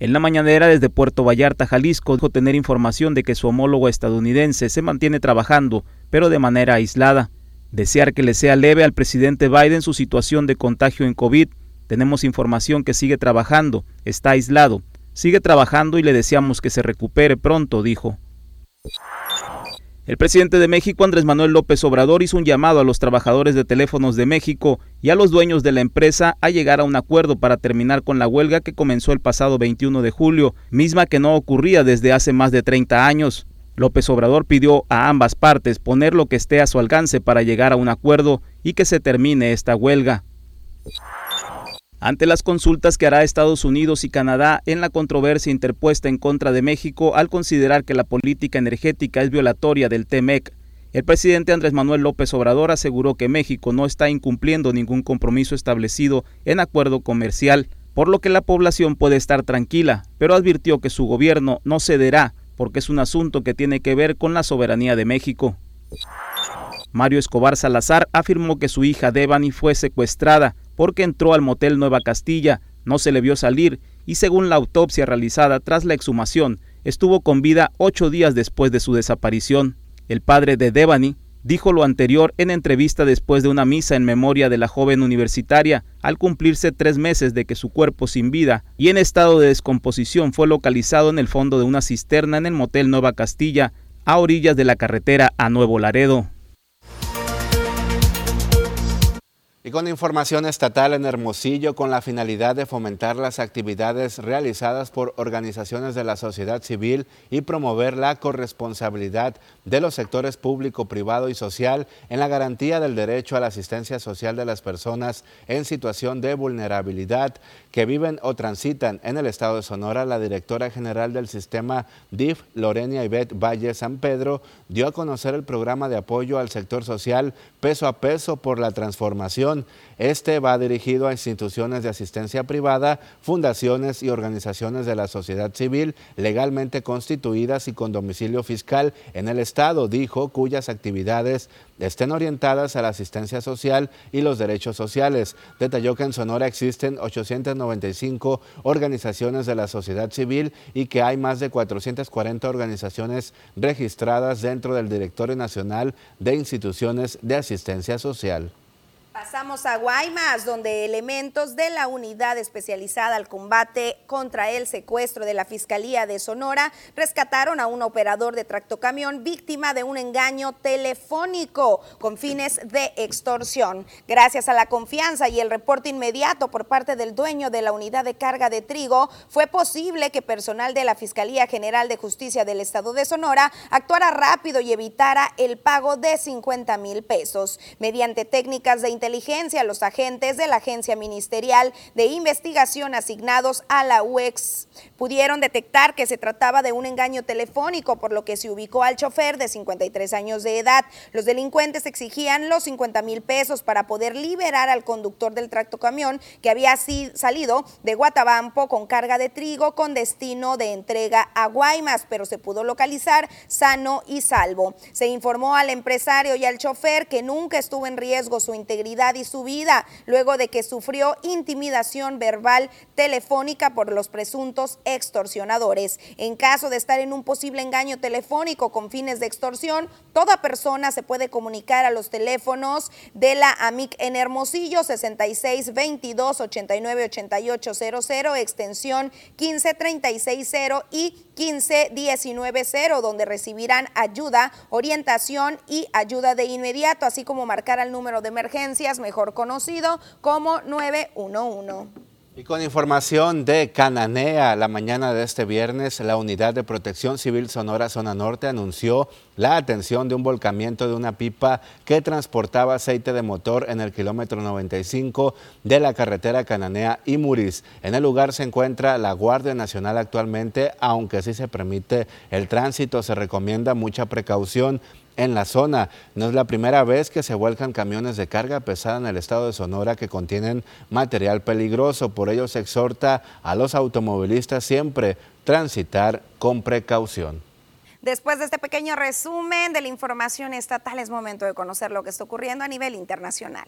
En la mañanera desde Puerto Vallarta, Jalisco, dijo tener información de que su homólogo estadounidense se mantiene trabajando, pero de manera aislada. Desear que le sea leve al presidente Biden su situación de contagio en COVID. Tenemos información que sigue trabajando, está aislado Sigue trabajando y le deseamos que se recupere pronto, dijo. El presidente de México, Andrés Manuel López Obrador, hizo un llamado a los trabajadores de teléfonos de México y a los dueños de la empresa a llegar a un acuerdo para terminar con la huelga que comenzó el pasado 21 de julio, misma que no ocurría desde hace más de 30 años. López Obrador pidió a ambas partes poner lo que esté a su alcance para llegar a un acuerdo y que se termine esta huelga ante las consultas que hará Estados Unidos y Canadá en la controversia interpuesta en contra de México al considerar que la política energética es violatoria del TEMEC. El presidente Andrés Manuel López Obrador aseguró que México no está incumpliendo ningún compromiso establecido en acuerdo comercial, por lo que la población puede estar tranquila, pero advirtió que su gobierno no cederá porque es un asunto que tiene que ver con la soberanía de México. Mario Escobar Salazar afirmó que su hija Devani fue secuestrada porque entró al motel Nueva Castilla, no se le vio salir y según la autopsia realizada tras la exhumación, estuvo con vida ocho días después de su desaparición. El padre de Devani dijo lo anterior en entrevista después de una misa en memoria de la joven universitaria, al cumplirse tres meses de que su cuerpo sin vida y en estado de descomposición fue localizado en el fondo de una cisterna en el motel Nueva Castilla, a orillas de la carretera a Nuevo Laredo. Y con información estatal en Hermosillo, con la finalidad de fomentar las actividades realizadas por organizaciones de la sociedad civil y promover la corresponsabilidad de los sectores público, privado y social en la garantía del derecho a la asistencia social de las personas en situación de vulnerabilidad que viven o transitan en el estado de Sonora, la directora general del sistema DIF, Lorenia Ivette Valle San Pedro, dio a conocer el programa de apoyo al sector social peso a peso por la transformación este va dirigido a instituciones de asistencia privada, fundaciones y organizaciones de la sociedad civil legalmente constituidas y con domicilio fiscal en el Estado, dijo, cuyas actividades estén orientadas a la asistencia social y los derechos sociales. Detalló que en Sonora existen 895 organizaciones de la sociedad civil y que hay más de 440 organizaciones registradas dentro del Directorio Nacional de Instituciones de Asistencia Social. Pasamos a Guaymas, donde elementos de la unidad especializada al combate contra el secuestro de la Fiscalía de Sonora rescataron a un operador de tractocamión víctima de un engaño telefónico con fines de extorsión. Gracias a la confianza y el reporte inmediato por parte del dueño de la unidad de carga de trigo, fue posible que personal de la Fiscalía General de Justicia del Estado de Sonora actuara rápido y evitara el pago de 50 mil pesos. Mediante técnicas de inteligencia, los agentes de la Agencia Ministerial de Investigación asignados a la UEX pudieron detectar que se trataba de un engaño telefónico, por lo que se ubicó al chofer de 53 años de edad. Los delincuentes exigían los 50 mil pesos para poder liberar al conductor del tractocamión que había salido de Guatabampo con carga de trigo con destino de entrega a Guaymas, pero se pudo localizar sano y salvo. Se informó al empresario y al chofer que nunca estuvo en riesgo su integridad y su vida, luego de que sufrió intimidación verbal telefónica por los presuntos extorsionadores. En caso de estar en un posible engaño telefónico con fines de extorsión, toda persona se puede comunicar a los teléfonos de la AMIC en Hermosillo 66 22 89 88 00 extensión 15 36 0 y 15 19 0 donde recibirán ayuda, orientación y ayuda de inmediato, así como marcar al número de mejor conocido como 911. Y con información de Cananea, la mañana de este viernes, la Unidad de Protección Civil Sonora Zona Norte anunció la atención de un volcamiento de una pipa que transportaba aceite de motor en el kilómetro 95 de la carretera Cananea y Muris. En el lugar se encuentra la Guardia Nacional actualmente, aunque sí se permite el tránsito, se recomienda mucha precaución en la zona. No es la primera vez que se vuelcan camiones de carga pesada en el estado de Sonora que contienen material peligroso. Por ello se exhorta a los automovilistas siempre transitar con precaución. Después de este pequeño resumen de la información estatal, es momento de conocer lo que está ocurriendo a nivel internacional.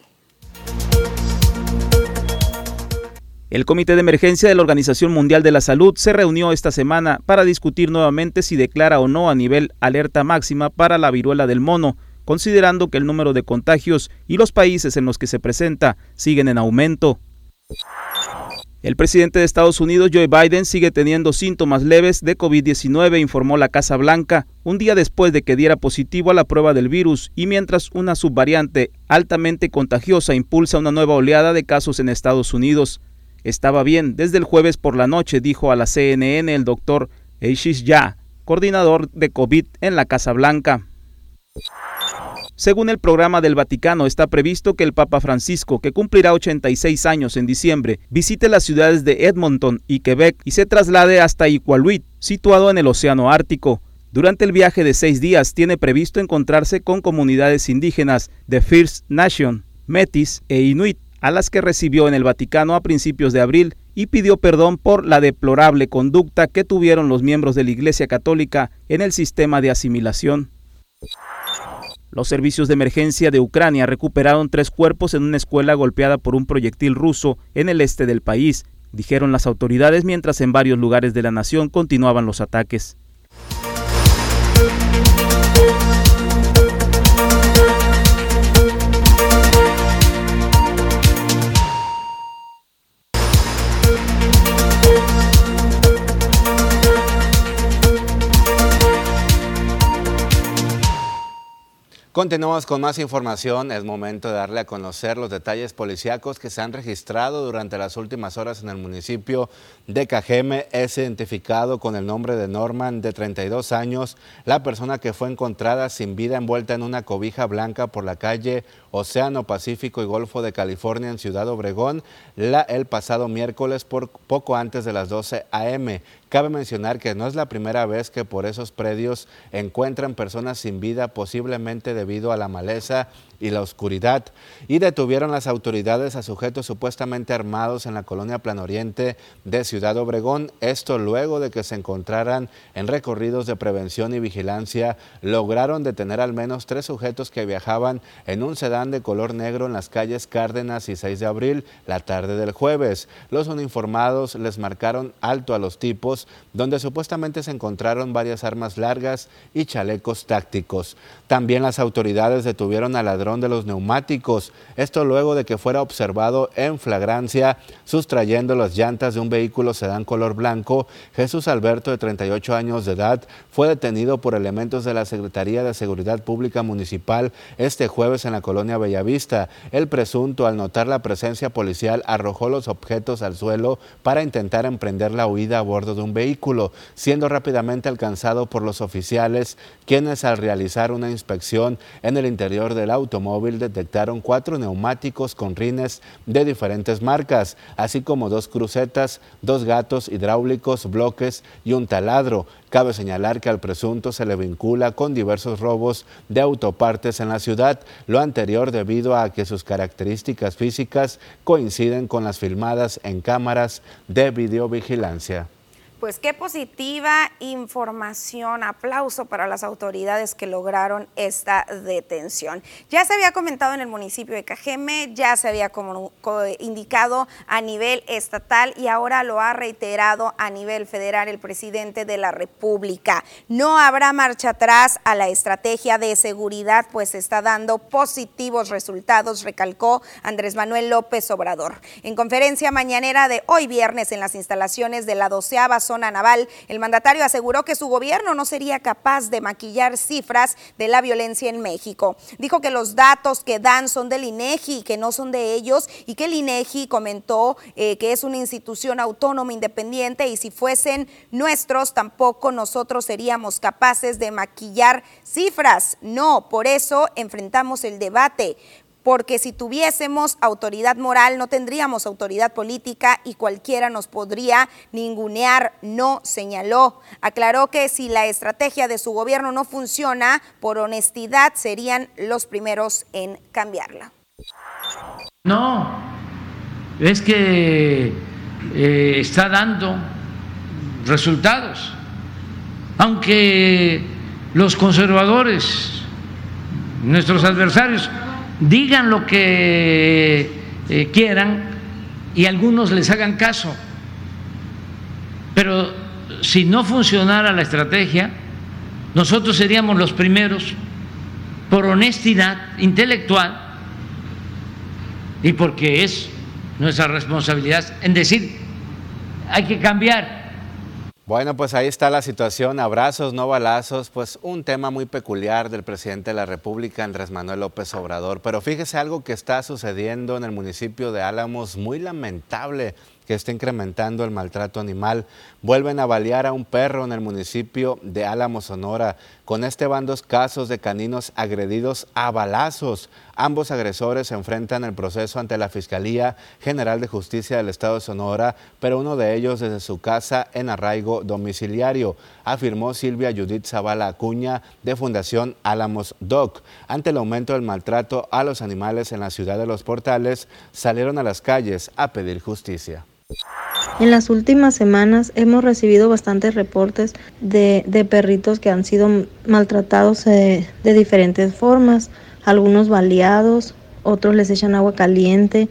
El Comité de Emergencia de la Organización Mundial de la Salud se reunió esta semana para discutir nuevamente si declara o no a nivel alerta máxima para la viruela del mono, considerando que el número de contagios y los países en los que se presenta siguen en aumento. El presidente de Estados Unidos, Joe Biden, sigue teniendo síntomas leves de COVID-19, informó la Casa Blanca, un día después de que diera positivo a la prueba del virus y mientras una subvariante altamente contagiosa impulsa una nueva oleada de casos en Estados Unidos. Estaba bien desde el jueves por la noche, dijo a la CNN el doctor Eishis Ya, coordinador de COVID en la Casa Blanca. Según el programa del Vaticano, está previsto que el Papa Francisco, que cumplirá 86 años en diciembre, visite las ciudades de Edmonton y Quebec y se traslade hasta Iqaluit, situado en el Océano Ártico. Durante el viaje de seis días tiene previsto encontrarse con comunidades indígenas de First Nation, Metis e Inuit, a las que recibió en el Vaticano a principios de abril y pidió perdón por la deplorable conducta que tuvieron los miembros de la Iglesia Católica en el sistema de asimilación. Los servicios de emergencia de Ucrania recuperaron tres cuerpos en una escuela golpeada por un proyectil ruso en el este del país, dijeron las autoridades mientras en varios lugares de la nación continuaban los ataques. Continuamos con más información. Es momento de darle a conocer los detalles policíacos que se han registrado durante las últimas horas en el municipio de Cajeme. Es identificado con el nombre de Norman, de 32 años, la persona que fue encontrada sin vida envuelta en una cobija blanca por la calle Océano Pacífico y Golfo de California en Ciudad Obregón el pasado miércoles por poco antes de las 12 a.m. Cabe mencionar que no es la primera vez que por esos predios encuentran personas sin vida, posiblemente debido a la maleza y la oscuridad y detuvieron las autoridades a sujetos supuestamente armados en la colonia Planoriente de Ciudad Obregón. Esto luego de que se encontraran en recorridos de prevención y vigilancia, lograron detener al menos tres sujetos que viajaban en un sedán de color negro en las calles Cárdenas y 6 de abril la tarde del jueves. Los uniformados les marcaron alto a los tipos, donde supuestamente se encontraron varias armas largas y chalecos tácticos. También las autoridades detuvieron a ladrones de los neumáticos. Esto luego de que fuera observado en flagrancia sustrayendo las llantas de un vehículo sedán color blanco. Jesús Alberto, de 38 años de edad, fue detenido por elementos de la Secretaría de Seguridad Pública Municipal este jueves en la colonia Bellavista. El presunto, al notar la presencia policial, arrojó los objetos al suelo para intentar emprender la huida a bordo de un vehículo, siendo rápidamente alcanzado por los oficiales, quienes al realizar una inspección en el interior del auto detectaron cuatro neumáticos con rines de diferentes marcas, así como dos crucetas, dos gatos hidráulicos, bloques y un taladro. Cabe señalar que al presunto se le vincula con diversos robos de autopartes en la ciudad, lo anterior debido a que sus características físicas coinciden con las filmadas en cámaras de videovigilancia. Pues qué positiva información. Aplauso para las autoridades que lograron esta detención. Ya se había comentado en el municipio de Cajeme, ya se había indicado a nivel estatal y ahora lo ha reiterado a nivel federal el presidente de la República. No habrá marcha atrás a la estrategia de seguridad, pues está dando positivos resultados, recalcó Andrés Manuel López Obrador. En conferencia mañanera de hoy viernes en las instalaciones de la doceava zona naval, el mandatario aseguró que su gobierno no sería capaz de maquillar cifras de la violencia en México. Dijo que los datos que dan son del INEGI, que no son de ellos, y que el INEGI comentó eh, que es una institución autónoma independiente y si fuesen nuestros, tampoco nosotros seríamos capaces de maquillar cifras. No, por eso enfrentamos el debate porque si tuviésemos autoridad moral no tendríamos autoridad política y cualquiera nos podría ningunear, no señaló. Aclaró que si la estrategia de su gobierno no funciona, por honestidad serían los primeros en cambiarla. No, es que eh, está dando resultados, aunque los conservadores, nuestros adversarios, digan lo que eh, quieran y algunos les hagan caso. Pero si no funcionara la estrategia, nosotros seríamos los primeros por honestidad intelectual y porque es nuestra responsabilidad en decir, hay que cambiar bueno, pues ahí está la situación. Abrazos, no balazos. Pues un tema muy peculiar del presidente de la República, Andrés Manuel López Obrador. Pero fíjese algo que está sucediendo en el municipio de Álamos, muy lamentable que está incrementando el maltrato animal. Vuelven a balear a un perro en el municipio de Álamo, Sonora. Con este van dos casos de caninos agredidos a balazos. Ambos agresores se enfrentan el proceso ante la Fiscalía General de Justicia del Estado de Sonora, pero uno de ellos desde su casa en arraigo domiciliario, afirmó Silvia Judith Zavala Acuña de Fundación Álamos Doc. Ante el aumento del maltrato a los animales en la ciudad de Los Portales, salieron a las calles a pedir justicia. En las últimas semanas hemos recibido bastantes reportes de, perritos que han sido maltratados de, de diferentes formas, algunos baleados, otros les echan agua caliente,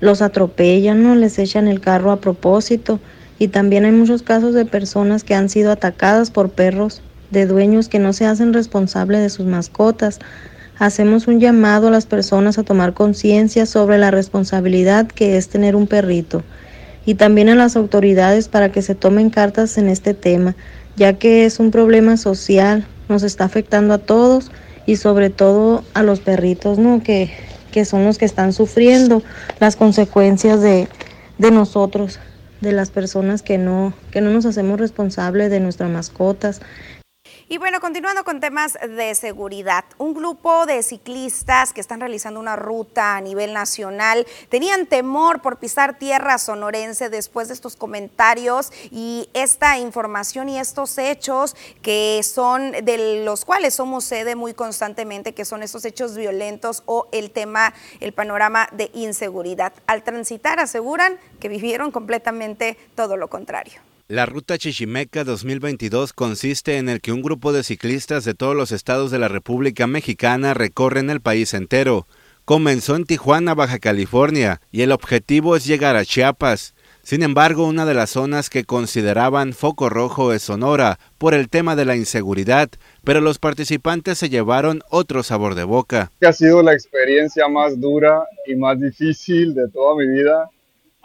los atropellan, ¿no? les echan el carro a propósito. Y también hay muchos casos de personas que han sido atacadas por perros de dueños que no se hacen responsables de sus mascotas. Hacemos un llamado a las personas a tomar conciencia sobre la responsabilidad que es tener un perrito y también a las autoridades para que se tomen cartas en este tema, ya que es un problema social, nos está afectando a todos y sobre todo a los perritos, ¿no? Que, que son los que están sufriendo las consecuencias de, de nosotros, de las personas que no, que no nos hacemos responsables de nuestras mascotas, y bueno, continuando con temas de seguridad, un grupo de ciclistas que están realizando una ruta a nivel nacional tenían temor por pisar tierra sonorense después de estos comentarios y esta información y estos hechos que son de los cuales somos sede muy constantemente, que son estos hechos violentos o el tema, el panorama de inseguridad. Al transitar aseguran que vivieron completamente todo lo contrario. La Ruta Chichimeca 2022 consiste en el que un grupo de ciclistas de todos los estados de la República Mexicana recorren el país entero. Comenzó en Tijuana, Baja California, y el objetivo es llegar a Chiapas. Sin embargo, una de las zonas que consideraban foco rojo es Sonora, por el tema de la inseguridad, pero los participantes se llevaron otro sabor de boca. Ha sido la experiencia más dura y más difícil de toda mi vida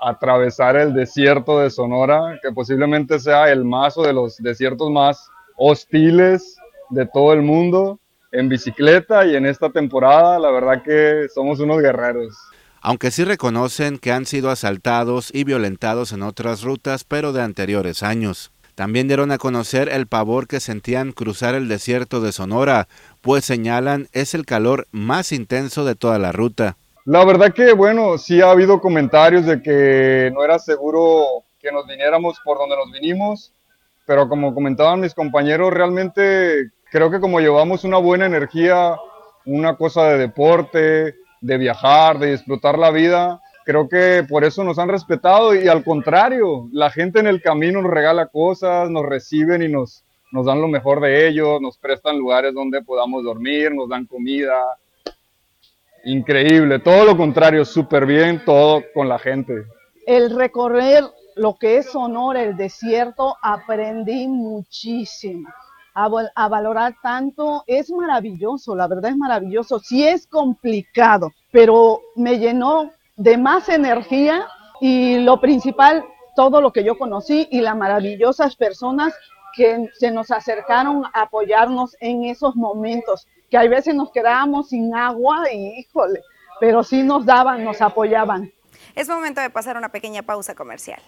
atravesar el desierto de Sonora, que posiblemente sea el más o de los desiertos más hostiles de todo el mundo en bicicleta y en esta temporada la verdad que somos unos guerreros. Aunque sí reconocen que han sido asaltados y violentados en otras rutas, pero de anteriores años. También dieron a conocer el pavor que sentían cruzar el desierto de Sonora, pues señalan es el calor más intenso de toda la ruta. La verdad que, bueno, sí ha habido comentarios de que no era seguro que nos viniéramos por donde nos vinimos, pero como comentaban mis compañeros, realmente creo que como llevamos una buena energía, una cosa de deporte, de viajar, de disfrutar la vida, creo que por eso nos han respetado y al contrario, la gente en el camino nos regala cosas, nos reciben y nos, nos dan lo mejor de ellos, nos prestan lugares donde podamos dormir, nos dan comida. Increíble, todo lo contrario, súper bien, todo con la gente. El recorrer lo que es Sonora, el desierto, aprendí muchísimo. A, a, valorar tanto, es maravilloso, la verdad es maravilloso, sí es complicado, pero me llenó de más energía y lo principal, todo lo que yo conocí y las maravillosas personas que se nos acercaron a apoyarnos en esos momentos, que a veces nos quedábamos sin agua y híjole, pero sí nos daban, nos apoyaban. Es momento de pasar una pequeña pausa comercial.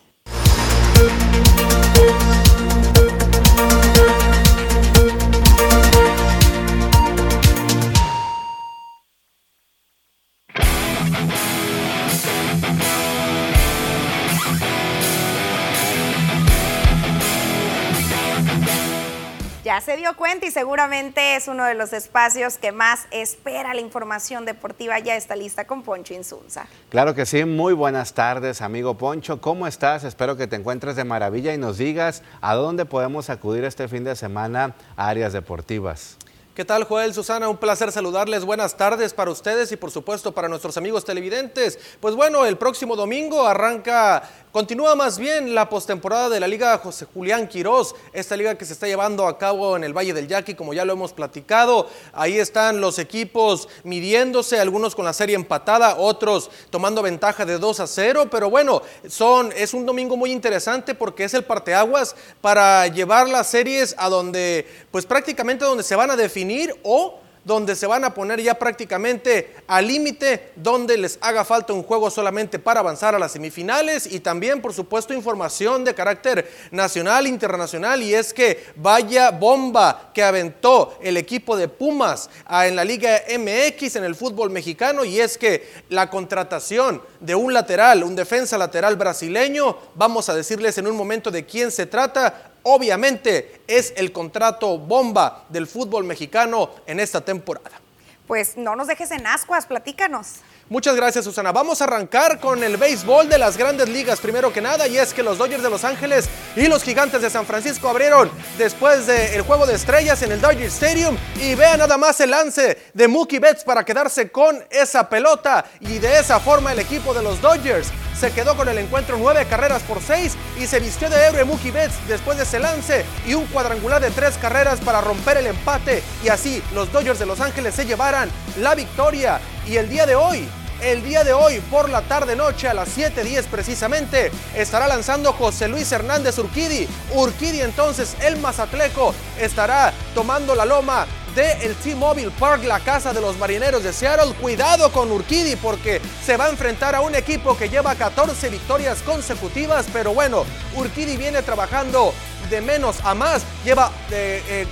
Ya se dio cuenta y seguramente es uno de los espacios que más espera la información deportiva. Ya está lista con Poncho Insunza. Claro que sí, muy buenas tardes, amigo Poncho. ¿Cómo estás? Espero que te encuentres de maravilla y nos digas a dónde podemos acudir este fin de semana a áreas deportivas. ¿Qué tal, Joel, Susana? Un placer saludarles. Buenas tardes para ustedes y, por supuesto, para nuestros amigos televidentes. Pues bueno, el próximo domingo arranca Continúa más bien la postemporada de la Liga José Julián Quirós, esta liga que se está llevando a cabo en el Valle del Yaqui, como ya lo hemos platicado. Ahí están los equipos midiéndose, algunos con la serie empatada, otros tomando ventaja de 2 a 0, pero bueno, son, es un domingo muy interesante porque es el parteaguas para llevar las series a donde, pues prácticamente donde se van a definir o donde se van a poner ya prácticamente al límite, donde les haga falta un juego solamente para avanzar a las semifinales y también, por supuesto, información de carácter nacional, internacional, y es que vaya bomba que aventó el equipo de Pumas en la Liga MX en el fútbol mexicano, y es que la contratación de un lateral, un defensa lateral brasileño, vamos a decirles en un momento de quién se trata, obviamente es el contrato bomba del fútbol mexicano en esta temporada. Pues no nos dejes en ascuas, platícanos. Muchas gracias, Susana. Vamos a arrancar con el béisbol de las grandes ligas, primero que nada, y es que los Dodgers de Los Ángeles y los Gigantes de San Francisco abrieron después del juego de estrellas en el Dodger Stadium. Y vean nada más el lance de Mookie Betts para quedarse con esa pelota. Y de esa forma, el equipo de los Dodgers se quedó con el encuentro nueve carreras por seis y se vistió de héroe Mookie Betts después de ese lance y un cuadrangular de tres carreras para romper el empate. Y así los Dodgers de Los Ángeles se llevaran la victoria. Y el día de hoy, el día de hoy, por la tarde-noche, a las 7.10 precisamente, estará lanzando José Luis Hernández Urquidi. Urquidi entonces, el mazatleco, estará tomando la loma del el T-Mobile Park, la casa de los marineros de Seattle. Cuidado con Urquidi porque se va a enfrentar a un equipo que lleva 14 victorias consecutivas, pero bueno, Urquidi viene trabajando de menos a más, lleva de, eh,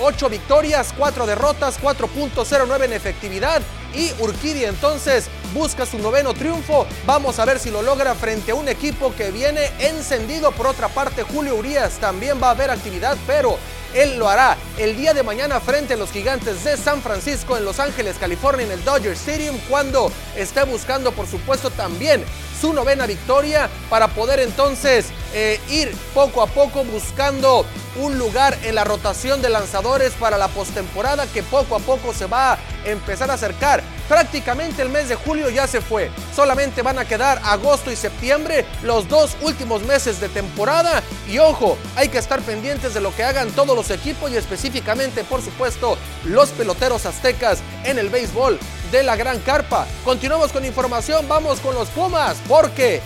8 victorias, 4 derrotas, 4.09 en efectividad. Y Urquidi entonces busca su noveno triunfo. Vamos a ver si lo logra frente a un equipo que viene encendido. Por otra parte, Julio Urias también va a haber actividad, pero él lo hará el día de mañana frente a los gigantes de San Francisco en Los Ángeles, California, en el Dodger Stadium, cuando esté buscando, por supuesto, también su novena victoria para poder entonces eh, ir poco a poco buscando un lugar en la rotación de lanzadores para la postemporada que poco a poco se va a empezar a acercar. Prácticamente el mes de julio ya se fue. Solamente van a quedar agosto y septiembre, los dos últimos meses de temporada. Y ojo, hay que estar pendientes de lo que hagan todos los equipos y específicamente, por supuesto, los peloteros aztecas en el béisbol de la Gran Carpa. Continuamos con información, vamos con los Pumas, porque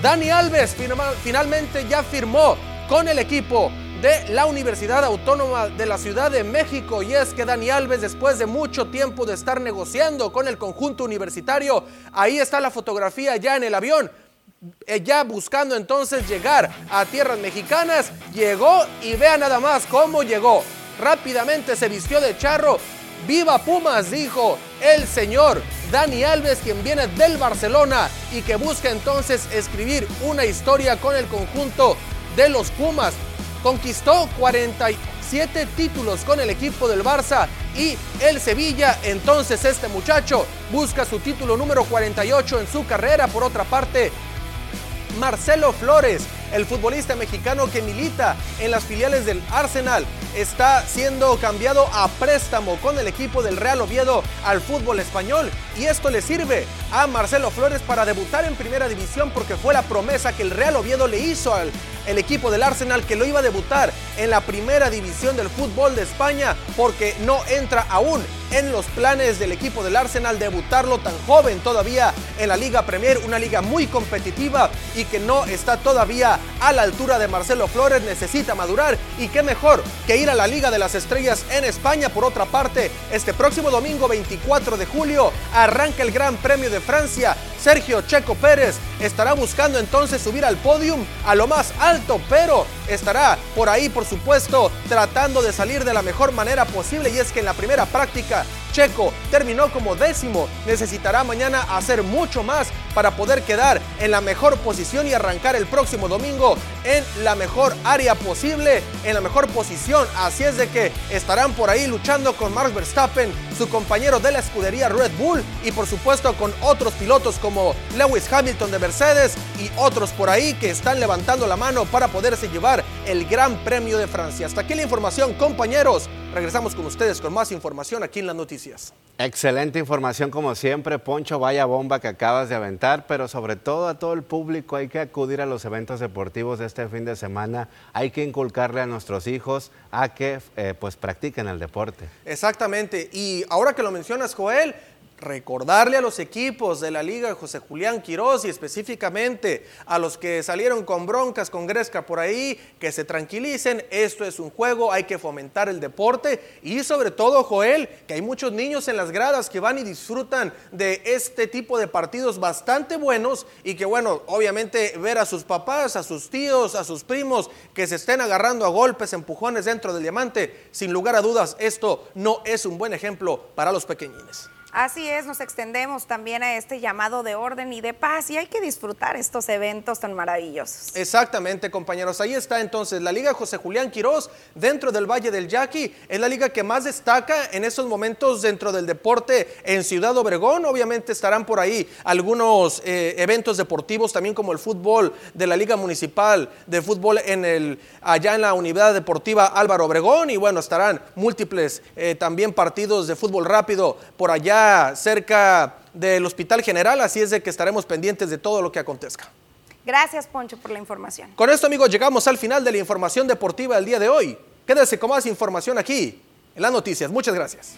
Dani Alves finalmente ya firmó con el equipo de la Universidad Autónoma de la Ciudad de México. Y es que Dani Alves, después de mucho tiempo de estar negociando con el conjunto universitario, ahí está la fotografía ya en el avión. Eh, ya buscando entonces llegar a tierras mexicanas, llegó y vea nada más cómo llegó. Rápidamente se vistió de charro. Viva Pumas, dijo el señor Dani Alves, quien viene del Barcelona y que busca entonces escribir una historia con el conjunto de los Pumas conquistó 47 títulos con el equipo del Barça y el Sevilla. Entonces este muchacho busca su título número 48 en su carrera. Por otra parte, Marcelo Flores el futbolista mexicano que milita en las filiales del Arsenal está siendo cambiado a préstamo con el equipo del Real Oviedo al fútbol español y esto le sirve a Marcelo Flores para debutar en primera división porque fue la promesa que el Real Oviedo le hizo al el equipo del Arsenal que lo iba a debutar en la primera división del fútbol de España porque no entra aún en los planes del equipo del Arsenal debutarlo tan joven todavía en la Liga Premier, una liga muy competitiva y que no está todavía a la altura de Marcelo Flores, necesita madurar y qué mejor que ir a la Liga de las Estrellas en España. Por otra parte, este próximo domingo 24 de julio arranca el Gran Premio de Francia. Sergio Checo Pérez estará buscando entonces subir al podium a lo más alto, pero estará por ahí, por supuesto, tratando de salir de la mejor manera posible y es que en la primera práctica Checo terminó como décimo, necesitará mañana hacer mucho más para poder quedar en la mejor posición y arrancar el próximo domingo en la mejor área posible, en la mejor posición. Así es de que estarán por ahí luchando con Max Verstappen, su compañero de la escudería Red Bull y por supuesto con otros pilotos como Lewis Hamilton de Mercedes y otros por ahí que están levantando la mano para poderse llevar el Gran Premio de Francia. Hasta aquí la información, compañeros. Regresamos con ustedes con más información aquí en las noticias. Excelente información como siempre, Poncho, vaya bomba que acabas de aventar, pero sobre todo a todo el público hay que acudir a los eventos deportivos de este fin de semana, hay que inculcarle a nuestros hijos a que eh, pues practiquen el deporte. Exactamente, y ahora que lo mencionas Joel, recordarle a los equipos de la Liga José Julián Quirós y específicamente a los que salieron con broncas, con Gresca por ahí, que se tranquilicen, esto es un juego, hay que fomentar el deporte y sobre todo, Joel, que hay muchos niños en las gradas que van y disfrutan de este tipo de partidos bastante buenos y que bueno, obviamente ver a sus papás, a sus tíos, a sus primos que se estén agarrando a golpes, empujones dentro del diamante, sin lugar a dudas, esto no es un buen ejemplo para los pequeñines. Así es, nos extendemos también a este llamado de orden y de paz y hay que disfrutar estos eventos tan maravillosos. Exactamente, compañeros. Ahí está entonces la Liga José Julián Quirós dentro del Valle del Yaqui. Es la liga que más destaca en estos momentos dentro del deporte en Ciudad Obregón. Obviamente estarán por ahí algunos eh, eventos deportivos, también como el fútbol de la Liga Municipal de Fútbol en el, allá en la Unidad Deportiva Álvaro Obregón. Y bueno, estarán múltiples eh, también partidos de fútbol rápido por allá cerca del Hospital General, así es de que estaremos pendientes de todo lo que acontezca. Gracias, Poncho, por la información. Con esto, amigos, llegamos al final de la información deportiva del día de hoy. Quédese con más información aquí en las noticias. Muchas gracias.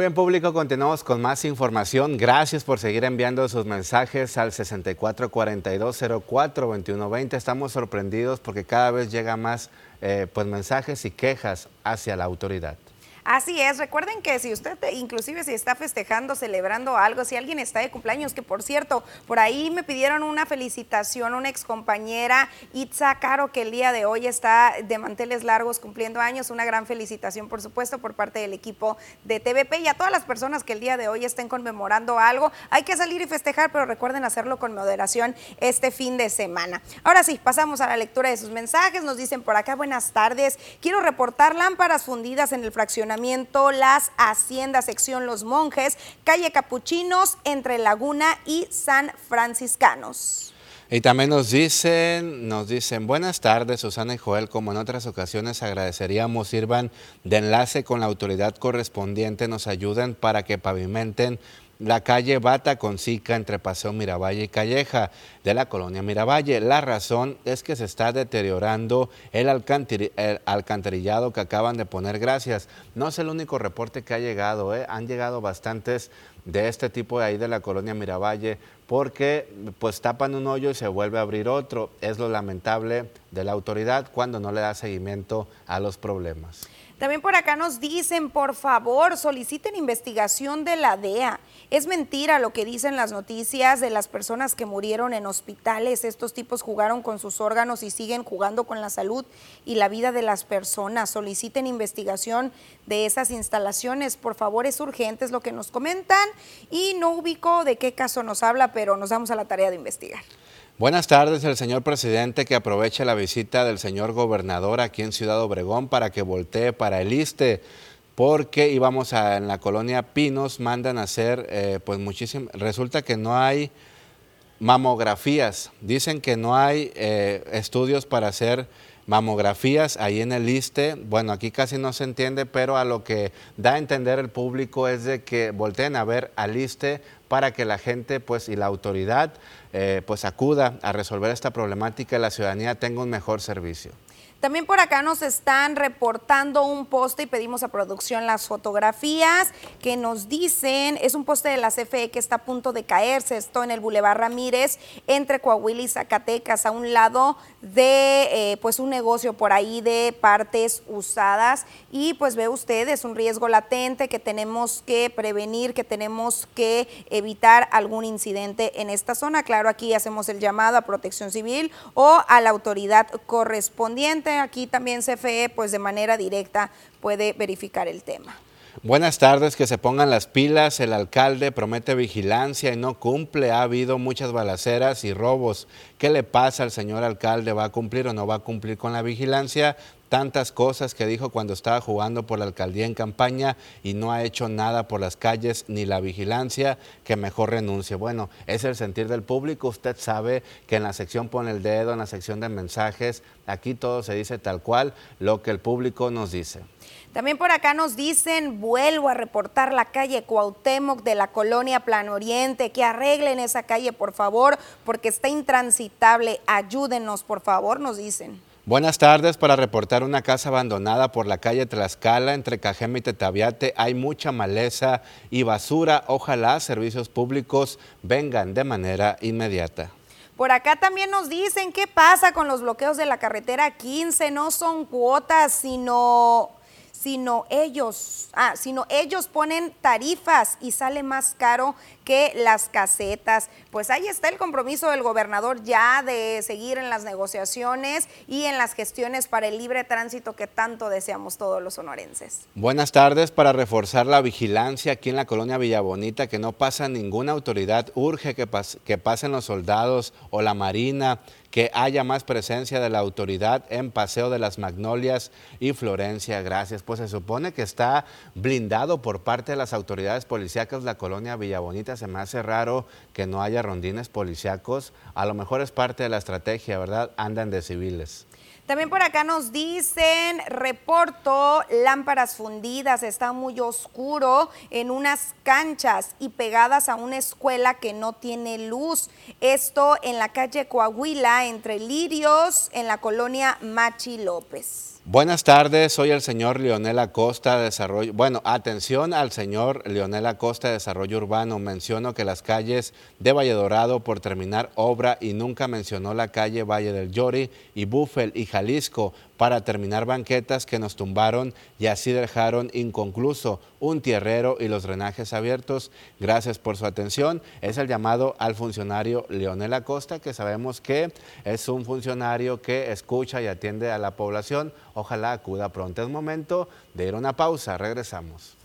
Muy bien, público, continuamos con más información. Gracias por seguir enviando sus mensajes al 6442042120. Estamos sorprendidos porque cada vez llega más eh, pues, mensajes y quejas hacia la autoridad. Así es, recuerden que si usted inclusive si está festejando, celebrando algo, si alguien está de cumpleaños, que por cierto, por ahí me pidieron una felicitación, una excompañera, Itza Caro, que el día de hoy está de manteles largos cumpliendo años, una gran felicitación por supuesto por parte del equipo de TVP y a todas las personas que el día de hoy estén conmemorando algo, hay que salir y festejar, pero recuerden hacerlo con moderación este fin de semana. Ahora sí, pasamos a la lectura de sus mensajes, nos dicen por acá, buenas tardes, quiero reportar lámparas fundidas en el fraccionamiento las Haciendas, sección Los Monjes, calle Capuchinos, entre Laguna y San Franciscanos. Y también nos dicen, nos dicen, buenas tardes, Susana y Joel, como en otras ocasiones agradeceríamos sirvan de enlace con la autoridad correspondiente, nos ayuden para que pavimenten la calle Bata con Sica entre Paseo Miravalle y Calleja de la colonia Miravalle. La razón es que se está deteriorando el, alcantarillado que acaban de poner. Gracias. No es el único reporte que ha llegado, ¿eh? han llegado bastantes de este tipo de ahí de la colonia Miravalle porque pues tapan un hoyo y se vuelve a abrir otro. Es lo lamentable de la autoridad cuando no le da seguimiento a los problemas. También por acá nos dicen, por favor, soliciten investigación de la DEA. Es mentira lo que dicen las noticias de las personas que murieron en hospitales. Estos tipos jugaron con sus órganos y siguen jugando con la salud y la vida de las personas. Soliciten investigación de esas instalaciones. Por favor, es urgente, es lo que nos comentan. Y no ubico de qué caso nos habla, pero nos damos a la tarea de investigar. Buenas tardes, el señor presidente que aproveche la visita del señor gobernador aquí en Ciudad Obregón para que voltee para el ISTE, porque íbamos a, en la colonia Pinos, mandan a hacer, eh, pues muchísimo, resulta que no hay mamografías, dicen que no hay eh, estudios para hacer mamografías ahí en el ISTE. Bueno, aquí casi no se entiende, pero a lo que da a entender el público es de que volteen a ver al ISTE para que la gente pues, y la autoridad eh, pues, acuda a resolver esta problemática y la ciudadanía tenga un mejor servicio. También por acá nos están reportando un poste y pedimos a producción las fotografías que nos dicen, es un poste de la CFE que está a punto de caerse, esto en el Boulevard Ramírez, entre Coahuila y Zacatecas, a un lado de eh, pues un negocio por ahí de partes usadas y pues ve usted, es un riesgo latente que tenemos que prevenir, que tenemos que evitar algún incidente en esta zona. Claro, aquí hacemos el llamado a protección civil o a la autoridad correspondiente aquí también CFE pues de manera directa puede verificar el tema. Buenas tardes, que se pongan las pilas. El alcalde promete vigilancia y no cumple. Ha habido muchas balaceras y robos. ¿Qué le pasa al señor alcalde? ¿Va a cumplir o no va a cumplir con la vigilancia? Tantas cosas que dijo cuando estaba jugando por la alcaldía en campaña y no ha hecho nada por las calles ni la vigilancia, que mejor renuncie. Bueno, es el sentir del público. Usted sabe que en la sección pone el dedo, en la sección de mensajes, aquí todo se dice tal cual lo que el público nos dice. También por acá nos dicen, vuelvo a reportar la calle Cuauhtémoc de la colonia Plan Oriente, que arreglen esa calle por favor, porque está intransitable. Ayúdenos por favor, nos dicen. Buenas tardes. Para reportar una casa abandonada por la calle Tlaxcala entre Cajeme y Tetaviate, hay mucha maleza y basura. Ojalá servicios públicos vengan de manera inmediata. Por acá también nos dicen qué pasa con los bloqueos de la carretera 15. No son cuotas, sino sino ellos, ah, sino ellos ponen tarifas y sale más caro que las casetas. Pues ahí está el compromiso del gobernador ya de seguir en las negociaciones y en las gestiones para el libre tránsito que tanto deseamos todos los sonorenses. Buenas tardes. Para reforzar la vigilancia aquí en la colonia Villabonita, que no pasa ninguna autoridad, urge que, que pasen los soldados o la marina que haya más presencia de la autoridad en Paseo de las Magnolias y Florencia. Gracias. Pues se supone que está blindado por parte de las autoridades policíacas la colonia Villabonita. Se me hace raro que no haya rondines policíacos. A lo mejor es parte de la estrategia, ¿verdad? Andan de civiles. También por acá nos dicen, reporto, lámparas fundidas, está muy oscuro en unas canchas y pegadas a una escuela que no tiene luz. Esto en la calle Coahuila, entre Lirios, en la colonia Machi López. Buenas tardes, soy el señor Leonel Acosta de Desarrollo. Bueno, atención al señor Leonel Acosta de Desarrollo Urbano. Menciono que las calles de Valle Dorado por terminar obra y nunca mencionó la calle Valle del Llori y Búfel y Jalisco para terminar banquetas que nos tumbaron y así dejaron inconcluso un tierrero y los drenajes abiertos. Gracias por su atención. Es el llamado al funcionario Leonel Acosta, que sabemos que es un funcionario que escucha y atiende a la población. Ojalá acuda pronto. Es momento de ir a una pausa. Regresamos.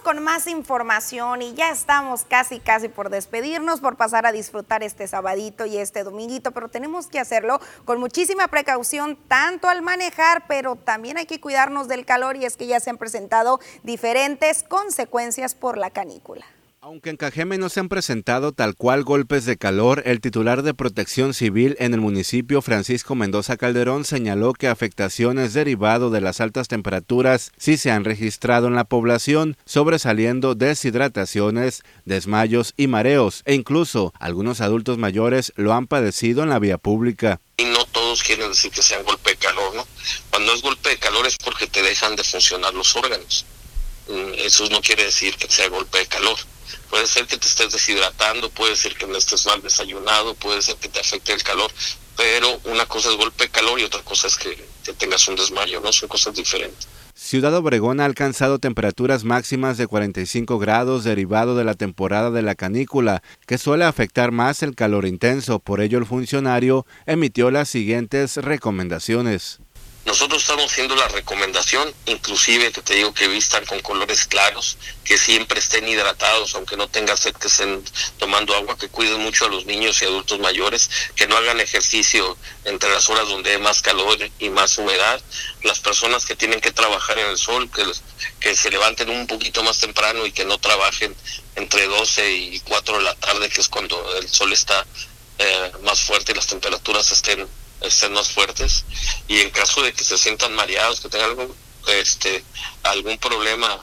Con más información y ya estamos casi, casi por despedirnos, por pasar a disfrutar este sabadito y este dominguito, pero tenemos que hacerlo con muchísima precaución, tanto al manejar, pero también hay que cuidarnos del calor y es que ya se han presentado diferentes consecuencias por la canícula. Aunque en Cajeme no se han presentado tal cual golpes de calor, el titular de Protección Civil en el municipio, Francisco Mendoza Calderón, señaló que afectaciones derivado de las altas temperaturas sí se han registrado en la población, sobresaliendo deshidrataciones, desmayos y mareos, e incluso algunos adultos mayores lo han padecido en la vía pública. Y no todo todos quieren decir que sean golpe de calor, ¿no? Cuando es golpe de calor es porque te dejan de funcionar los órganos. Mm, eso no quiere decir que sea golpe de calor. Puede ser que te estés deshidratando, puede ser que no estés mal desayunado, puede ser que te afecte el calor, pero una cosa es golpe de calor y otra cosa es que, que tengas un desmayo, ¿no? Son cosas diferentes. Ciudad Obregón ha alcanzado temperaturas máximas de 45 grados derivado de la temporada de la canícula, que suele afectar más el calor intenso. Por ello el funcionario emitió las siguientes recomendaciones. Nosotros estamos haciendo la recomendación, inclusive que te digo que vistan con colores claros, que siempre estén hidratados, aunque no tengan sed, que estén tomando agua, que cuiden mucho a los niños y adultos mayores, que no hagan ejercicio entre las horas donde hay más calor y más humedad, las personas que tienen que trabajar en el sol, que, se levanten un poquito más temprano y que no trabajen entre 12 y 4 de la tarde, que es cuando el sol está eh, más fuerte y las temperaturas estén estén más fuertes y en caso de que se sientan mareados, que tengan algo, este, algún problema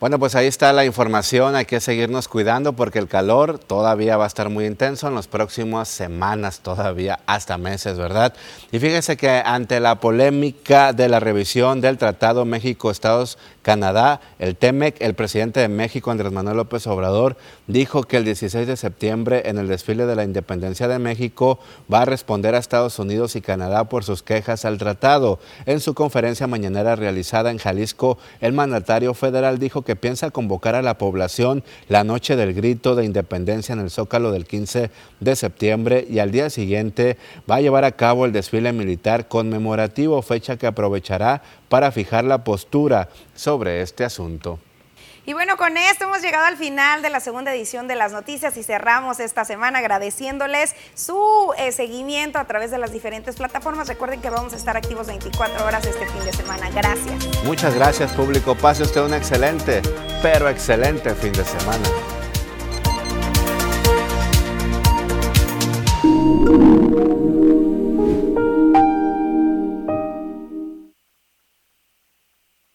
bueno, pues ahí está la información, hay que seguirnos cuidando porque el calor todavía va a estar muy intenso en las próximas semanas, todavía hasta meses, ¿verdad? Y fíjese que ante la polémica de la revisión del Tratado México-Estados Canadá, el TEMEC, el presidente de México, Andrés Manuel López Obrador, dijo que el 16 de septiembre en el desfile de la independencia de México va a responder a Estados Unidos y Canadá por sus quejas al tratado. En su conferencia mañanera realizada en Jalisco, el mandatario federal dijo que piensa convocar a la población la noche del grito de independencia en el Zócalo del 15 de septiembre y al día siguiente va a llevar a cabo el desfile militar conmemorativo, fecha que aprovechará para fijar la postura sobre este asunto. Y bueno, con esto hemos llegado al final de la segunda edición de las noticias y cerramos esta semana agradeciéndoles su eh, seguimiento a través de las diferentes plataformas. Recuerden que vamos a estar activos 24 horas este fin de semana. Gracias. Muchas gracias, público. Pase usted un excelente, pero excelente fin de semana.